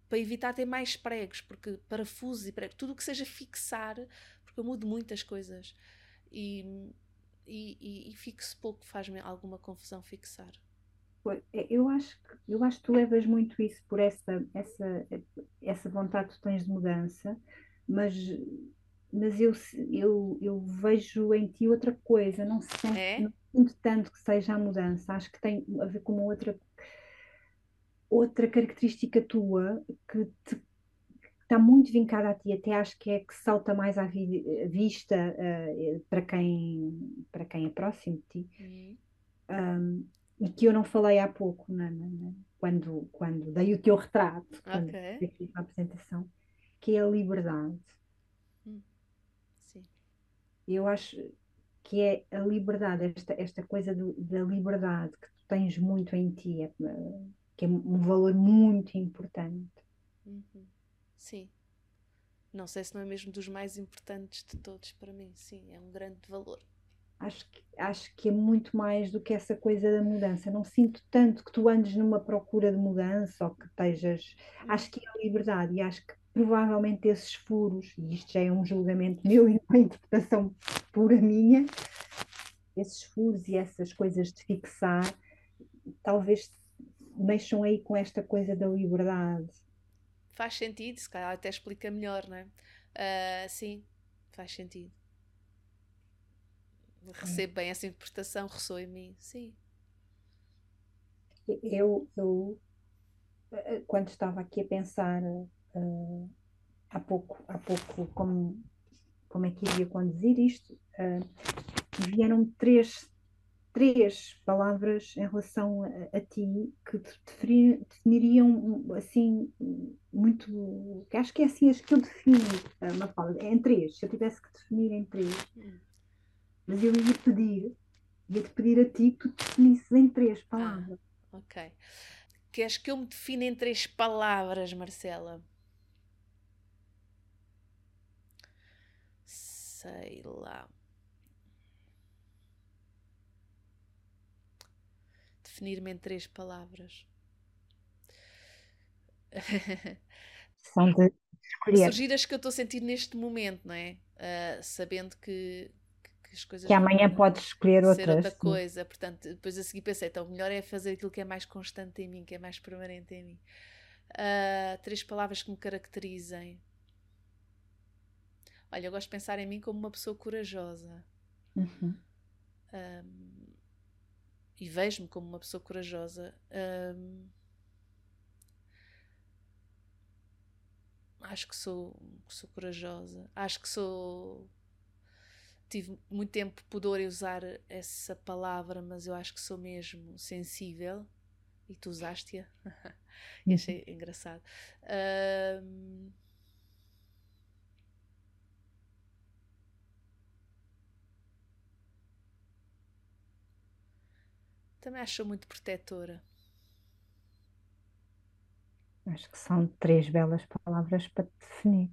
Para evitar ter mais pregos, porque parafusos e pregos, tudo o que seja fixar, porque eu mudo muitas coisas. E, e, e, e fixo pouco, faz-me alguma confusão fixar. É, Eu acho que, eu acho que tu levas muito isso por essa, essa, essa vontade que tu tens de mudança, mas, mas eu, eu, eu vejo em ti outra coisa, não sinto, É? não sinto tanto que seja a mudança, acho que tem a ver com uma outra, outra característica tua que te está muito vincada a ti, até acho que é que salta mais à vi- vista eh, para quem, para quem é próximo de ti Uhum. um, e que eu não falei há pouco, na- na- na- quando, quando dei o teu retrato, quando Ok. fiz aqui a apresentação, que é a liberdade. Sim. Eu acho que é a liberdade, esta, esta coisa do- da liberdade que tu tens muito em ti, é, eh, que é um valor muito importante. Uhum. Sim. Não sei se não é mesmo dos mais importantes de todos para mim. Sim, é um grande valor. Acho que, acho que é muito mais do que essa coisa da mudança. Não sinto tanto que tu andes numa procura de mudança ou que estejas. Acho que é a liberdade e acho que provavelmente esses furos, e isto já é um julgamento meu e uma interpretação pura minha, esses furos e essas coisas de fixar, talvez mexam aí com esta coisa da liberdade. Faz sentido, se calhar até explica melhor, não é? Ah, sim, faz sentido. Recebo bem essa interpretação, ressoa em mim. Sim. Eu, eu eh, quando estava aqui a pensar eh, há pouco, há pouco como, como é que iria conduzir isto, eh, vieram três, três palavras em relação a, a ti que te definiriam assim muito. Que acho que é assim as que eu defino uma palavra. Em três, se eu tivesse que definir em três. Mas eu ia pedir, ia-te pedir a ti que tu definisses em três ah, palavras. Ah, ok. Queres que eu me defina em três palavras, Marcela? Sei lá. definir-me em três palavras. São de Surgir as que eu estou a sentir neste momento, não é? Uh, sabendo que, que, as coisas. Que amanhã podes escolher outras. outra coisa. Portanto, depois a seguir pensei, então o melhor é fazer aquilo que é mais constante em mim, que é mais permanente em mim. Uh, três palavras que me caracterizem. Olha, eu gosto de pensar em mim como uma pessoa corajosa. Uhum. Um, e vejo-me como uma pessoa corajosa. Um, acho que sou, sou corajosa. Acho que sou. Tive muito tempo pudor em usar essa palavra, mas eu acho que sou mesmo sensível. E tu usaste-a. e achei uhum. engraçado. Um, Também acho muito protetora. Acho que são três belas palavras para te definir: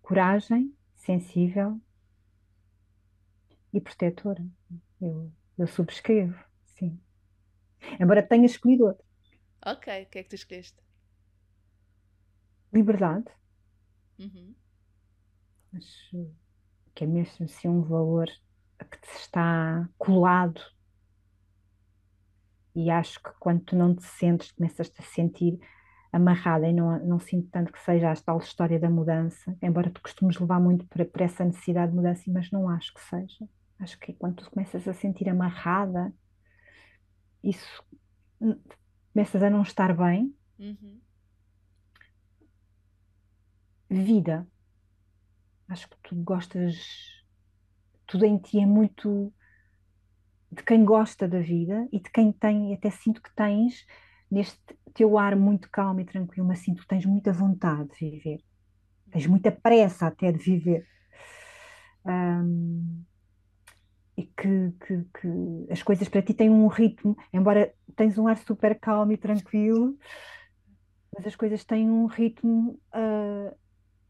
coragem, sensível e protetora. Eu, eu subscrevo, sim. Embora tenha escolhido outro. Ok, o que é que tu escolheste? Liberdade. Uhum. Acho que é mesmo assim um valor que te está colado e acho que quando tu não te sentes, começas-te a sentir amarrada e não, não sinto tanto que seja a tal história da mudança, embora tu costumes levar muito para, para essa necessidade de mudança, mas não acho que seja. Acho que quando tu começas a sentir amarrada, isso começas a não estar bem. Uhum. Vida. Acho que tu gostas, tudo em ti é muito de quem gosta da vida e de quem tem, até sinto que tens neste teu ar muito calmo e tranquilo, mas sinto que tens muita vontade de viver, tens muita pressa até de viver. Um, e que, que, que, as coisas para ti têm um ritmo, embora tens um ar super calmo e tranquilo, mas as coisas têm um ritmo uh,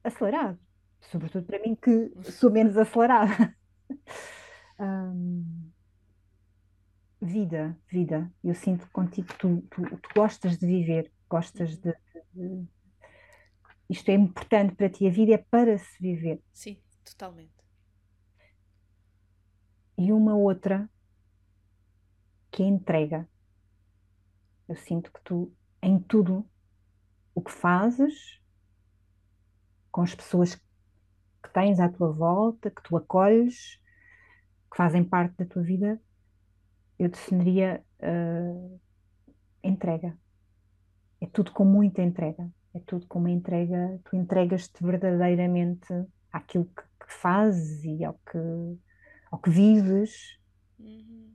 acelerado, sobretudo para mim que sou menos acelerada. um, vida, vida. Eu sinto contigo que tu, tu, tu gostas de viver, gostas de, de, Isto é importante para ti, a vida é para se viver. Sim, totalmente. E uma outra que é entrega. Eu sinto que tu, em tudo o que fazes, com as pessoas que tens à tua volta, que tu acolhes, que fazem parte da tua vida, eu definiria uh, entrega. É tudo com muita entrega. É tudo com uma entrega. Tu entregas-te verdadeiramente àquilo que, que, fazes e ao que, ao que vives. Uhum.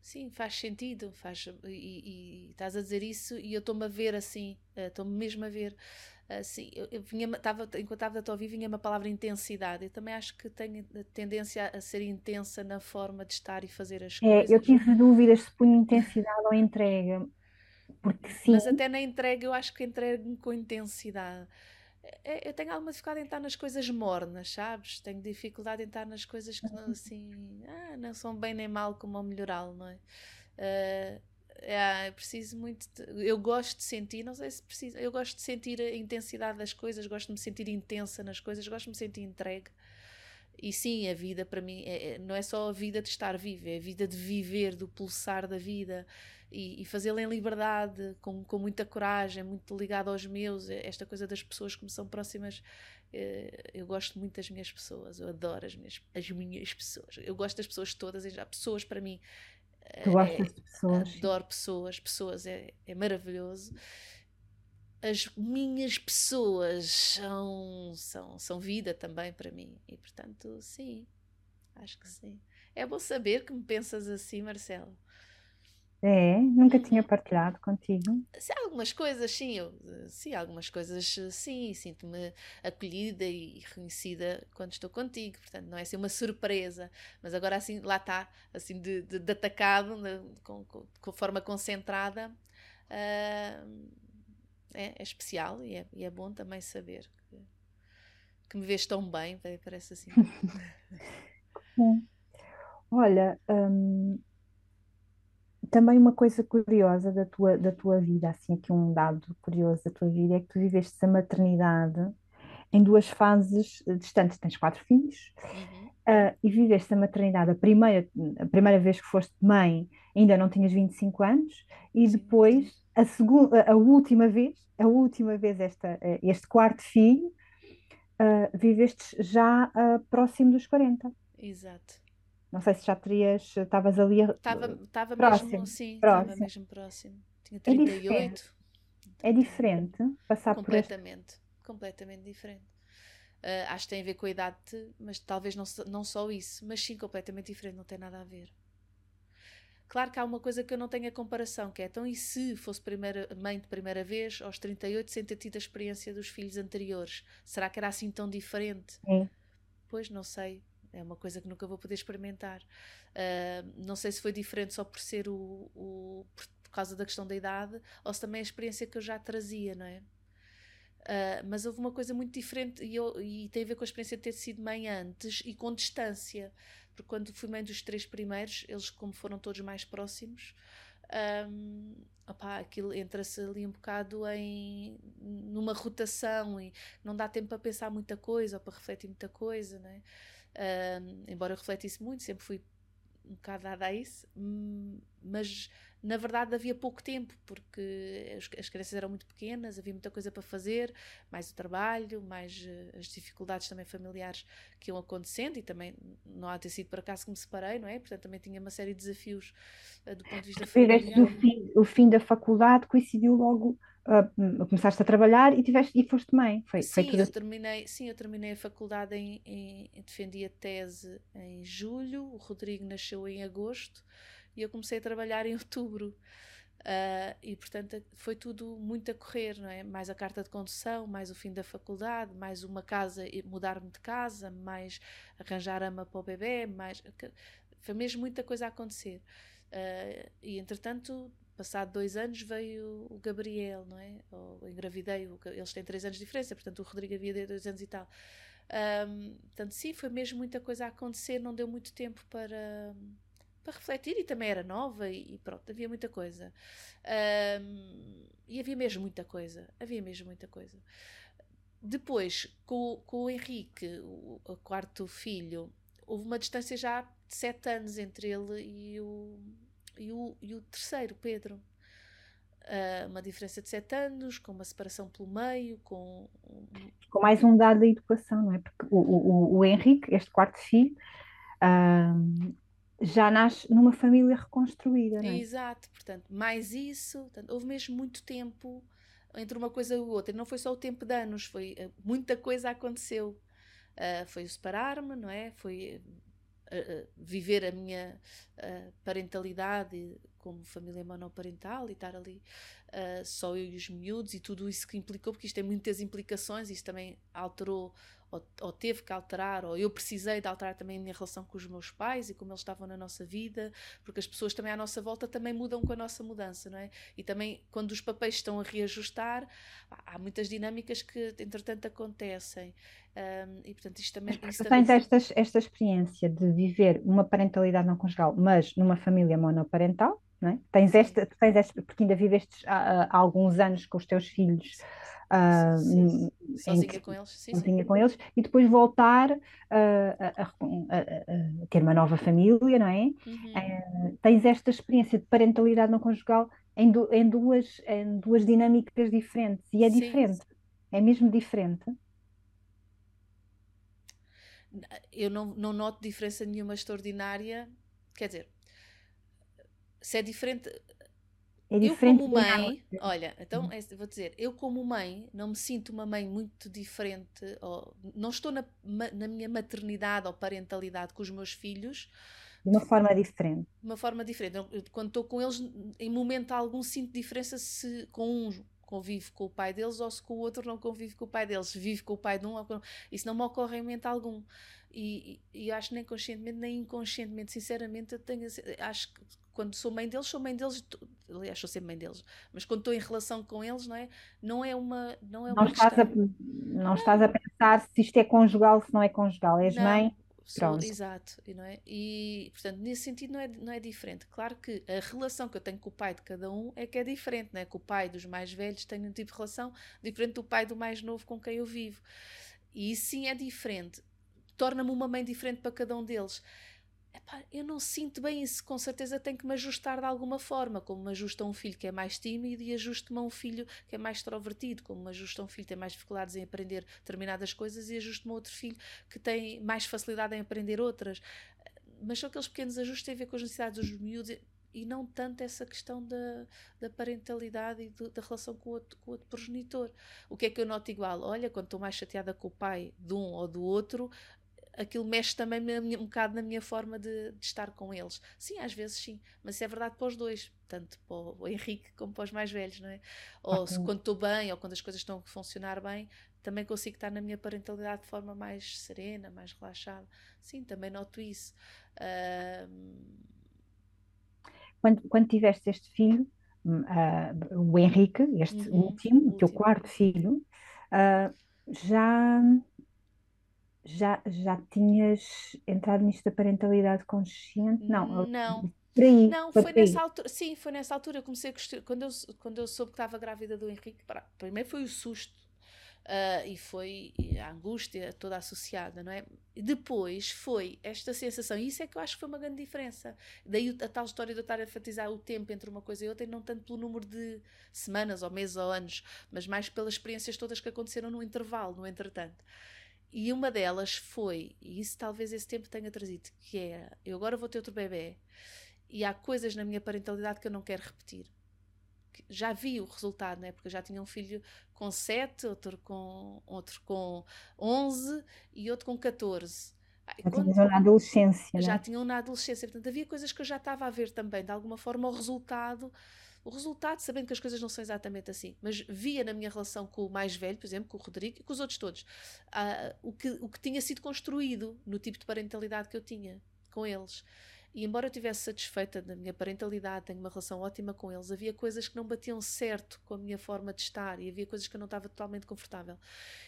Sim, faz sentido, faz, e, e, e, estás a dizer isso e eu estou-me a ver assim, eh, estou-me mesmo a ver assim, eu, eu vinha, tava, enquanto estava a ouvir, vinha uma palavra intensidade. Eu também acho que tenho tendência a ser intensa na forma de estar e fazer as é, coisas. Eu tive dúvidas se punha intensidade ou entrega. Porque sim. Mas até na entrega eu acho que entrego com intensidade. É, eu tenho alguma dificuldade em estar nas coisas mornas, sabes? Tenho dificuldade em estar nas coisas que não, assim, ah, não são bem nem mal como melhorá-lo, não é? Uh, é, preciso muito. De, eu gosto de sentir, não sei se preciso, eu gosto de sentir a intensidade das coisas, gosto de me sentir intensa nas coisas, gosto de me sentir entregue. E sim, a vida para mim é, é, não é só a vida de estar vivo, é a vida de viver, do pulsar da vida e, e fazê-la em liberdade, com, com muita coragem, muito ligado aos meus. Esta coisa das pessoas que me são próximas, eh, eu gosto muito das minhas pessoas, eu adoro as minhas, as minhas pessoas. Eu gosto das pessoas todas, já pessoas para mim Tu gostas de pessoas? Adoro pessoas, pessoas é, é maravilhoso. As minhas pessoas são, são, são vida também para mim. E portanto, sim, Acho que sim. É bom saber que me pensas assim, Marcelo. É, nunca tinha partilhado contigo. Sim, algumas coisas, sim, eu, sim, algumas coisas, sim, sinto-me acolhida e reconhecida quando estou contigo, portanto, não é assim uma surpresa, mas agora assim, lá está, assim, de, de, de atacado, de, com, com, com, forma concentrada, uh, é, é, especial e é, e é, bom também saber que, que me vês tão bem, parece assim. Olha, hum, também uma coisa curiosa da tua, da tua vida, assim, aqui um dado curioso da tua vida, é que tu viveste a maternidade em duas fases distantes. Tens quatro filhos uhum. uh, e viveste a maternidade. A primeira, a primeira vez que foste mãe ainda não tinhas 25 anos e depois a, segunda, a última vez, a última vez esta, eh, este quarto filho, uh, viveste já uh, próximo dos 40. Exato. Não sei se já terias, estavas ali. Estava mesmo, sim, estava mesmo próximo. Tinha 38. É diferente, é diferente passar por. Completamente, completamente diferente. Uh, acho que tem a ver com a idade, mas talvez não, não só isso, mas sim completamente diferente, não tem nada a ver. Claro que há uma coisa que eu não tenho a comparação, que é então, e se fosse primeira, mãe de primeira vez, aos 38, sem ter tido a experiência dos filhos anteriores? Será que era assim tão diferente? É. Pois, não sei. É uma coisa que nunca vou poder experimentar. Uh, não sei se foi diferente só por ser o, o por, causa da questão da idade ou se também é a experiência que eu já trazia, não é? Uh, mas houve uma coisa muito diferente e, eu, e, tem a ver com a experiência de ter sido mãe antes e com distância. Porque quando fui mãe dos três primeiros, eles, como foram todos mais próximos, um, opá, aquilo entra-se ali um bocado em numa rotação e não dá tempo para pensar muita coisa ou para refletir muita coisa, não é? Embora eu refletisse muito, sempre fui um bocado dada a isso, hum, mas na verdade havia pouco tempo, porque as, as crianças eram muito pequenas, havia muita coisa para fazer, mais o trabalho, mais uh, as dificuldades também familiares que iam acontecendo, e também não há ter sido por acaso que me separei, não é? Portanto, também tinha uma série de desafios uh, do ponto de vista familiar. O fim, o fim da faculdade coincidiu logo uh, começaste a trabalhar e, tiveste, e foste mãe. Foi, sim, foi tudo... eu terminei, sim, eu terminei a faculdade em, em, defendi a tese em julho, o Rodrigo nasceu em agosto e eu comecei a trabalhar em outubro. Uh, e portanto foi tudo muito a correr, não é? Mais a carta de condução, mais o fim da faculdade, mais uma casa, mudar-me de casa, mais arranjar ama para o bebê, mais foi mesmo muita coisa a acontecer. Uh, e entretanto passado dois anos veio o Gabriel, não é? Ou engravidei, eles têm três anos de diferença, portanto o Rodrigo havia dois anos e tal. Um, portanto, sim, foi mesmo muita coisa a acontecer, não deu muito tempo para, para refletir e também era nova e, pronto, havia muita coisa. Um, e havia mesmo muita coisa, havia mesmo muita coisa. Depois, com, com o Henrique, o, o quarto filho, houve uma distância já de sete anos entre ele e o, e o, e o terceiro, Pedro. Uh, uma diferença de sete anos, com uma separação pelo meio, com. Com mais um dado da educação, não é? Porque o, o, o Henrique, este quarto filho, uh, já nasce numa família reconstruída, não é? Exato, portanto, mais isso, portanto, houve mesmo muito tempo entre uma coisa e outra. Não foi só o tempo de anos, foi uh, muita coisa aconteceu. Uh, foi o separar-me, não é? Foi viver a minha uh, parentalidade como família monoparental e estar ali só eu e os miúdos e tudo isso que implicou, porque isto tem muitas implicações, isso também alterou ou, ou, teve que alterar, ou eu precisei de alterar também a minha relação com os meus pais e como eles estavam na nossa vida, porque as pessoas também à nossa volta também mudam com a nossa mudança, não é? E também quando os papéis estão a reajustar, há muitas dinâmicas que entretanto acontecem. Um, e portanto isto também. Isto tu tens estas, esta experiência de viver uma parentalidade não conjugal, mas numa família monoparental, é? Tens esta, tens esta, porque ainda viveste há, há alguns anos com os teus filhos Uh, sim, sim. Sozinha com eles, sim, sozinha com eles, e depois voltar uh, a, a, a, ter uma nova família, não é? Uhum. Uh, tens esta experiência de parentalidade não conjugal em, em, duas, em duas dinâmicas diferentes, e é diferente, é mesmo diferente. Eu não, não noto diferença nenhuma extraordinária, quer dizer, se é diferente é diferente. Eu como mãe, olha, então uhum. é, vou dizer, eu como mãe não me sinto uma mãe muito diferente, ou, não estou na, na minha maternidade ou parentalidade com os meus filhos de uma forma diferente. De uma forma diferente. Eu, quando estou com eles, em momento algum sinto diferença se com um convive com o pai deles ou se com o outro não convive com o pai deles, vive com o pai de um ou com... Isso não me ocorre em momento algum. E, e, e acho nem conscientemente nem inconscientemente, sinceramente, eu tenho, acho que quando sou mãe deles, sou mãe deles, aliás, sou sempre mãe deles, mas quando estou em relação com eles, não é? Não é uma. Não, é uma não, estás, a, não, não, estás a pensar se isto é conjugal, se não é conjugal. És não, mãe. Pronto. Sou, exato, não é? E, portanto, nesse sentido não é, não é diferente. Claro que a relação que eu tenho com o pai de cada um é que é diferente, não é? Que o pai dos mais velhos tem um tipo de relação diferente do pai do mais novo com quem eu vivo. E sim é diferente. Torna-me uma mãe diferente para cada um deles. Epá, eu não sinto bem isso, com certeza tenho que me ajustar de alguma forma, como me ajusta um filho que é mais tímido e ajusto-me a um filho que é mais extrovertido, como me ajusta um filho que tem mais dificuldades em aprender determinadas coisas e ajusto-me a outro filho que tem mais facilidade em aprender outras. Mas são aqueles pequenos ajustes que têm a ver com as necessidades dos miúdos e não tanto essa questão da, da parentalidade e do, da relação com o, outro, com o outro progenitor. O que é que eu noto igual? Olha, quando estou mais chateada com o pai de um ou do outro, aquilo mexe também um bocado na minha forma de, de, estar com eles. Sim, às vezes sim, mas isso é verdade para os dois, tanto para o Henrique como para os mais velhos, não é? Ou se, quando estou bem, ou quando as coisas estão a funcionar bem, também consigo estar na minha parentalidade de forma mais serena, mais relaxada. Sim, também noto isso. Uh... Quando, quando tiveste este filho, uh, o Henrique, este uhum, último, o teu quarto filho, uh, já já, já tinhas entrado nisto da parentalidade consciente? Não. Não. Aí, não, foi nessa altura, sim, foi nessa altura, eu comecei a quando eu, quando eu soube que estava grávida do Henrique, primeiro foi o susto, Uh, e foi a angústia toda associada, não é? Depois foi esta sensação, e isso é que eu acho que foi uma grande diferença. Daí a tal história de eu estar a enfatizar o tempo entre uma coisa e outra, e não tanto pelo número de semanas, ou meses, ou anos, mas mais pelas experiências todas que aconteceram no intervalo, no entretanto. E uma delas foi, e isso talvez esse tempo tenha trazido, que é eu agora vou ter outro bebê e há coisas na minha parentalidade que eu não quero repetir. Já vi o resultado, né? porque eu já tinha um filho com 7, outro com, outro com 11 e outro com 14. Já tinham na adolescência. Já né? tinham na adolescência. Portanto, havia coisas que eu já estava a ver também, de alguma forma, o resultado o resultado, sabendo que as coisas não são exatamente assim, mas via na minha relação com o mais velho, por exemplo, com o Rodrigo e com os outros todos, uh, o, que, o que tinha sido construído no tipo de parentalidade que eu tinha com eles. E embora eu estivesse satisfeita da minha parentalidade, tenho uma relação ótima com eles, havia coisas que não batiam certo com a minha forma de estar e havia coisas que eu não estava totalmente confortável.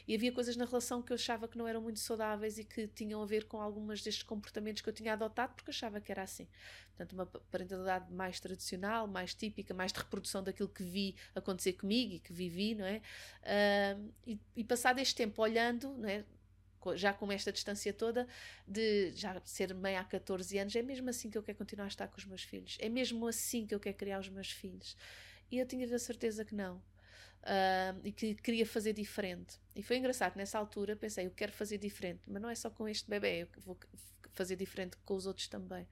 E havia coisas na relação que eu achava que não eram muito saudáveis e que tinham a ver com algumas destes comportamentos que eu tinha adotado porque achava que era assim. Portanto, uma parentalidade mais tradicional, mais típica, mais de reprodução daquilo que vi acontecer comigo e que vivi, não é? Uh, e, e passado este tempo olhando, não é? Já com esta distância toda, de já ser mãe há 14 anos, é mesmo assim que eu quero continuar a estar com os meus filhos, é mesmo assim que eu quero criar os meus filhos. E eu tinha a certeza que não. Uh, e que queria fazer diferente. E foi engraçado, nessa altura pensei, eu quero fazer diferente, mas não é só com este bebê, eu vou fazer diferente com os outros também.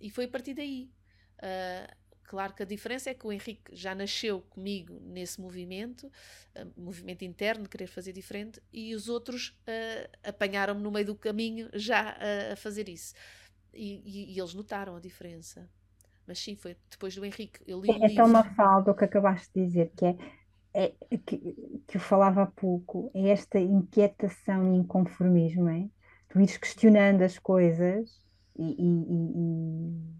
E foi a partir daí. Uh, Claro que a diferença é que o Henrique já nasceu comigo nesse movimento, uh, movimento interno de querer fazer diferente, e os outros uh, apanharam-me no meio do caminho já uh, a fazer isso. E, e, e, eles notaram a diferença. Mas sim, foi depois do Henrique. Eu li é, é tão uma falda o que acabaste de dizer, que é, é que, que, eu falava há pouco, é esta inquietação e inconformismo, é? Tu ires questionando as coisas e, e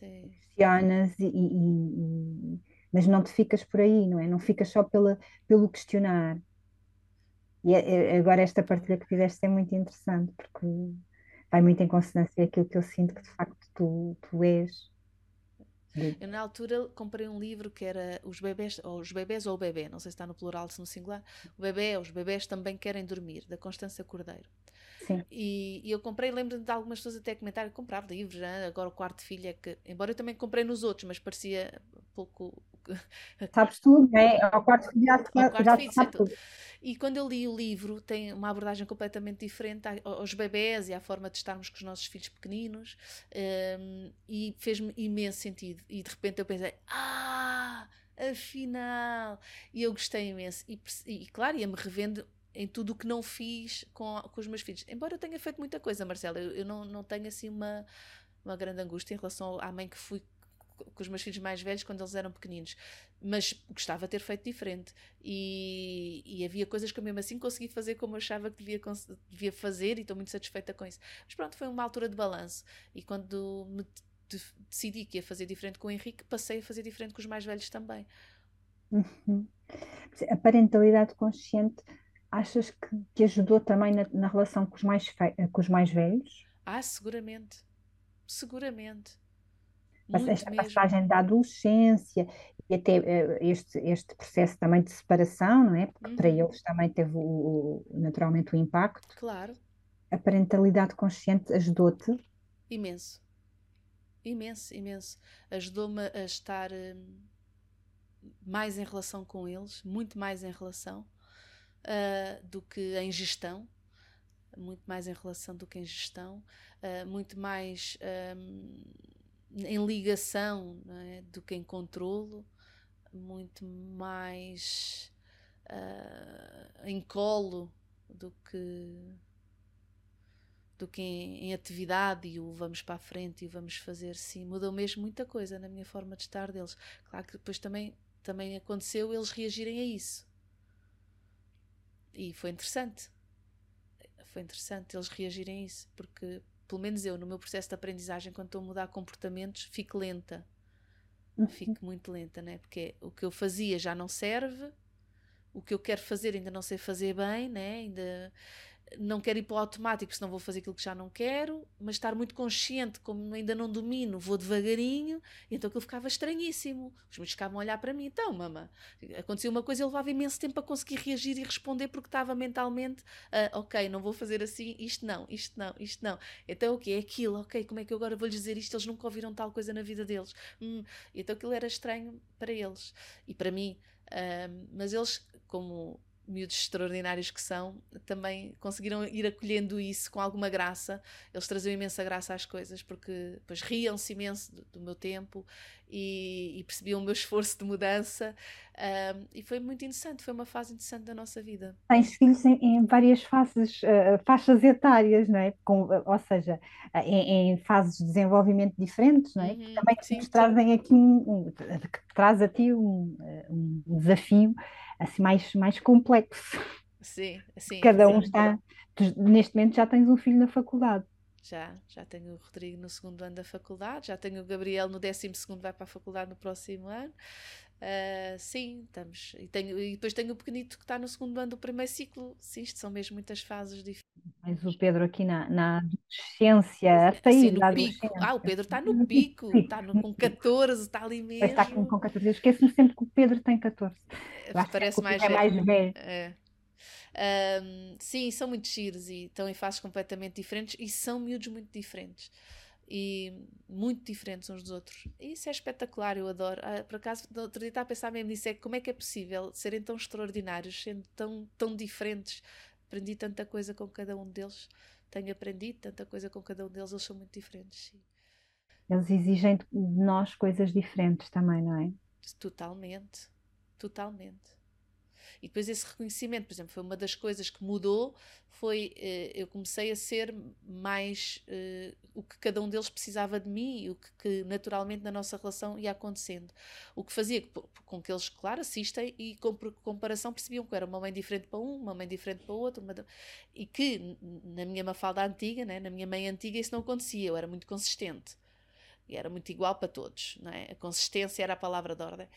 Questionas e, e, e, mas não te ficas por aí, não é? Não ficas só pela, pelo questionar. E é, é, agora esta partilha que fizeste é muito interessante porque vai muito em consonância aquilo que eu sinto que de facto tu, tu és. Eu na altura comprei um livro que era Os Bebés, ou Os Bebés ou o Bebê, não sei se está no plural, se no singular. O bebê, os bebés também querem dormir, da Constança Cordeiro. Sim. E, e eu comprei, lembro-me de algumas pessoas até comentar, comprava livros, né? agora o quarto filho é que, embora eu também comprei nos outros, mas parecia pouco Sabes tudo, né? Ao quarto filho já, quarto já filho, sabe tudo. E quando eu li o livro, tem uma abordagem completamente diferente aos bebés e à forma de estarmos com os nossos filhos pequeninos, um, e fez-me imenso sentido. E de repente eu pensei, ah, afinal! E eu gostei imenso. E, e claro, ia-me revendo em tudo o que não fiz com, com os meus filhos. Embora eu tenha feito muita coisa, Marcela, eu, eu não, não tenho assim uma, uma grande angústia em relação à mãe que fui com os meus filhos mais velhos quando eles eram pequeninos, mas gostava de ter feito diferente e, e havia coisas que eu mesmo assim consegui fazer como eu achava que devia, devia fazer e estou muito satisfeita com isso. Mas pronto, foi uma altura de balanço e quando me decidi que ia fazer diferente com o Henrique, passei a fazer diferente com os mais velhos também. Uhum. A parentalidade consciente achas que, que ajudou também na, na relação com os, mais com os mais velhos? Ah, seguramente. Seguramente esta passagem da adolescência e até uh, este, este processo também de separação, não é? Porque uhum. para eles também teve o, naturalmente o impacto. Claro. A parentalidade consciente ajudou-te? Imenso. Imenso, imenso. Ajudou-me a estar uh, mais em relação com eles, muito mais em relação uh, do que em gestão. Muito mais em relação do que em gestão, muito mais um, em ligação é? do que em controlo, muito mais uh, em colo do que do que em, em, atividade e o vamos para a frente e o vamos fazer sim mudou mesmo muita coisa na minha forma de estar deles claro que depois também também aconteceu eles reagirem a isso e foi interessante foi interessante eles reagirem a isso porque pelo menos eu, no meu processo de aprendizagem, quando estou a mudar comportamentos, fico lenta. Uhum. Fico muito lenta, né? Porque o que eu fazia já não serve, o que eu quero fazer ainda não sei fazer bem, né? Ainda não quero ir para o automático, senão vou fazer aquilo que já não quero, mas estar muito consciente, como ainda não domino, vou devagarinho, e então aquilo ficava estranhíssimo. Os meus ficavam a olhar para mim, então, mama, acontecia uma coisa, eu levava imenso tempo a conseguir reagir e responder porque estava mentalmente, uh, ok, não vou fazer assim, isto não, isto não, isto não. Então o que é aquilo? Ok, como é que eu agora vou-lhes dizer isto? Eles nunca ouviram tal coisa na vida deles. Hum, então aquilo era estranho para eles e para mim. Uh, mas eles, como miúdos extraordinários que são, também conseguiram ir acolhendo isso com alguma graça. Eles traziam imensa graça às coisas, porque depois riam-se imenso do, do, meu tempo e, e, percebiam o meu esforço de mudança. Um, e foi muito interessante, foi uma fase interessante da nossa vida. Tens filhos em, em várias fases, uh, faixas etárias, não é? Com, ou seja, em, em, fases de desenvolvimento diferentes, não é? Uhum, que também sim, trazem aqui um, um, que traz a ti um, um desafio assim mais, mais complexo. Sim, sim. Cada um está. Tu, neste momento já tens um filho na faculdade. Já, já tenho o Rodrigo no segundo ano da faculdade, já tenho o Gabriel no décimo segundo, vai para a faculdade no próximo ano. Uh, sim, estamos. E, tenho, e depois tenho o pequenito que está no segundo ano do primeiro ciclo. Sim, isto são mesmo muitas fases diferentes. Mas o Pedro aqui na, na adolescência, a sair da adolescência. Ah, o Pedro está no pico, está no, com 14, está ali mesmo. Está com, com 14. Eu esqueço-me sempre que o Pedro tem 14. Parece mais, é mais velho. É. Um, sim, são muito giros e estão em fases completamente diferentes e são miúdos muito diferentes e muito diferentes uns dos outros. E isso é espetacular, eu adoro. Ah, por acaso, outro dia estava a pensar mesmo nisso: é como é que é possível serem tão extraordinários, sendo tão, tão diferentes? Aprendi tanta coisa com cada um deles, tenho aprendido tanta coisa com cada um deles, eles são muito diferentes. Sim. Eles exigem de nós coisas diferentes também, não é? Totalmente, totalmente. E depois esse reconhecimento, por exemplo, foi uma das coisas que mudou, foi uh, eu comecei a ser mais uh, o que cada um deles precisava de mim e o que, que, naturalmente na nossa relação ia acontecendo. O que fazia com que eles, claro, assistem e com comparação percebiam que era uma mãe diferente para um, uma mãe diferente para o outro, uma... e que na minha Mafalda antiga, né, na minha mãe antiga, isso não acontecia, eu era muito consistente. E era muito igual para todos, não é? A consistência era a palavra de ordem.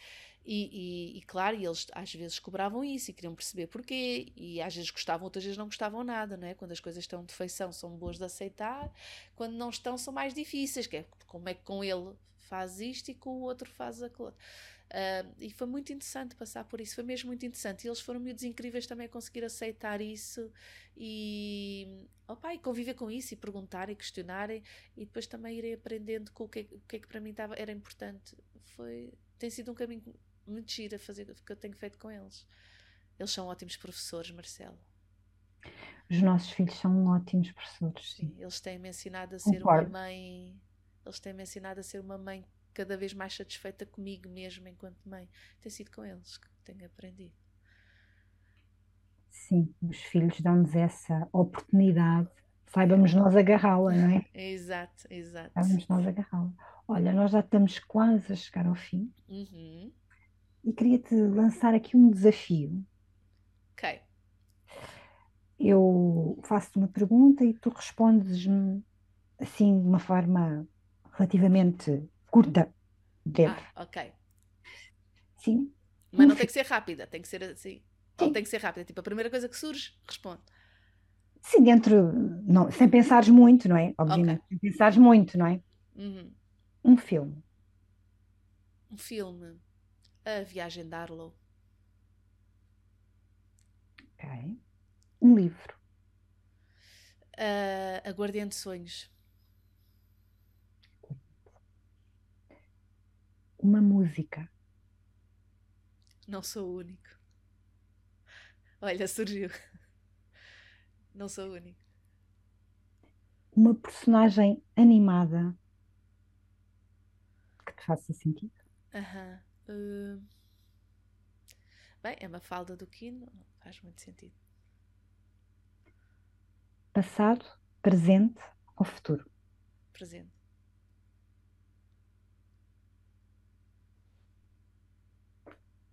E, e, e, claro, eles às vezes cobravam isso e queriam perceber porquê, e às vezes gostavam, outras vezes não gostavam nada, não é? Quando as coisas estão de feição são boas de aceitar, quando não estão são mais difíceis, que é como é que com ele faz isto e com o outro faz aquilo. Uh, e foi muito interessante passar por isso, foi mesmo muito interessante. E eles foram miúdos incríveis também a conseguir aceitar isso e, opa, e conviver com isso e perguntarem, questionarem e depois também irem aprendendo com o que, o que é que para mim estava, era importante. Foi, tem sido um caminho muito gira fazer o que eu tenho feito com eles. Eles são ótimos professores, Marcelo. Os nossos filhos são ótimos professores. Sim. Eles têm-me ensinado a ser Concordo. uma mãe. Eles têm-me ensinado a ser uma mãe cada vez mais satisfeita comigo mesmo enquanto mãe. Tem sido com eles que tenho aprendido. Sim, os filhos dão-nos essa oportunidade, saibamos nós agarrá-la, não é? Exato, exato. Saibamos nós agarrá-la. Olha, nós já estamos quase a chegar ao fim uhum. e queria-te lançar aqui um desafio. Ok. Eu faço-te uma pergunta e tu respondes-me assim de uma forma relativamente curta. Breve. Ah, ok. Sim. Mas não tem que ser rápida, tem que ser assim. Sim. Ou tem que ser rápida. Tipo, a primeira coisa que surge, responde. Sim, dentro. Não, sem pensares muito, não é? Obviamente. Okay. Sem pensares muito, não é? Uhum. Um filme. Um filme. A Viagem de Arlo. Ok. Um livro. Uh, a Guardiã de Sonhos. Uma música. Não sou o único. Olha, surgiu. Não sou o único. Uma personagem animada que te faça sentido? Aham. Uh... Bem, é uma falda do Kino, faz muito sentido. Passado, presente ou futuro? Presente.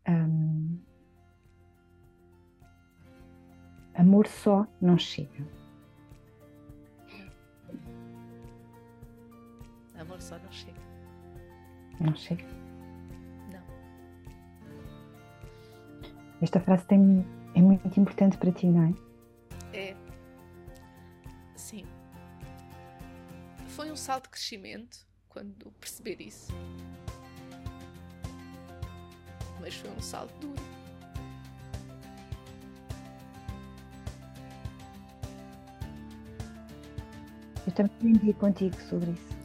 Um, amor só não chega. Amor só não chega. Não chega? Não. Esta frase tem, é muito importante para ti, não é? É. Sim. Foi um salto de crescimento quando perceber isso mas foi um salto duro. Eu também aprendi contigo sobre isso.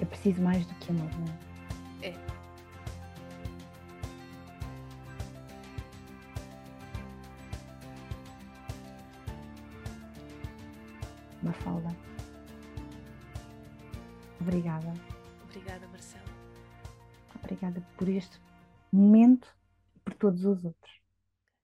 É preciso mais do que amor, não é? Este momento e por todos os outros.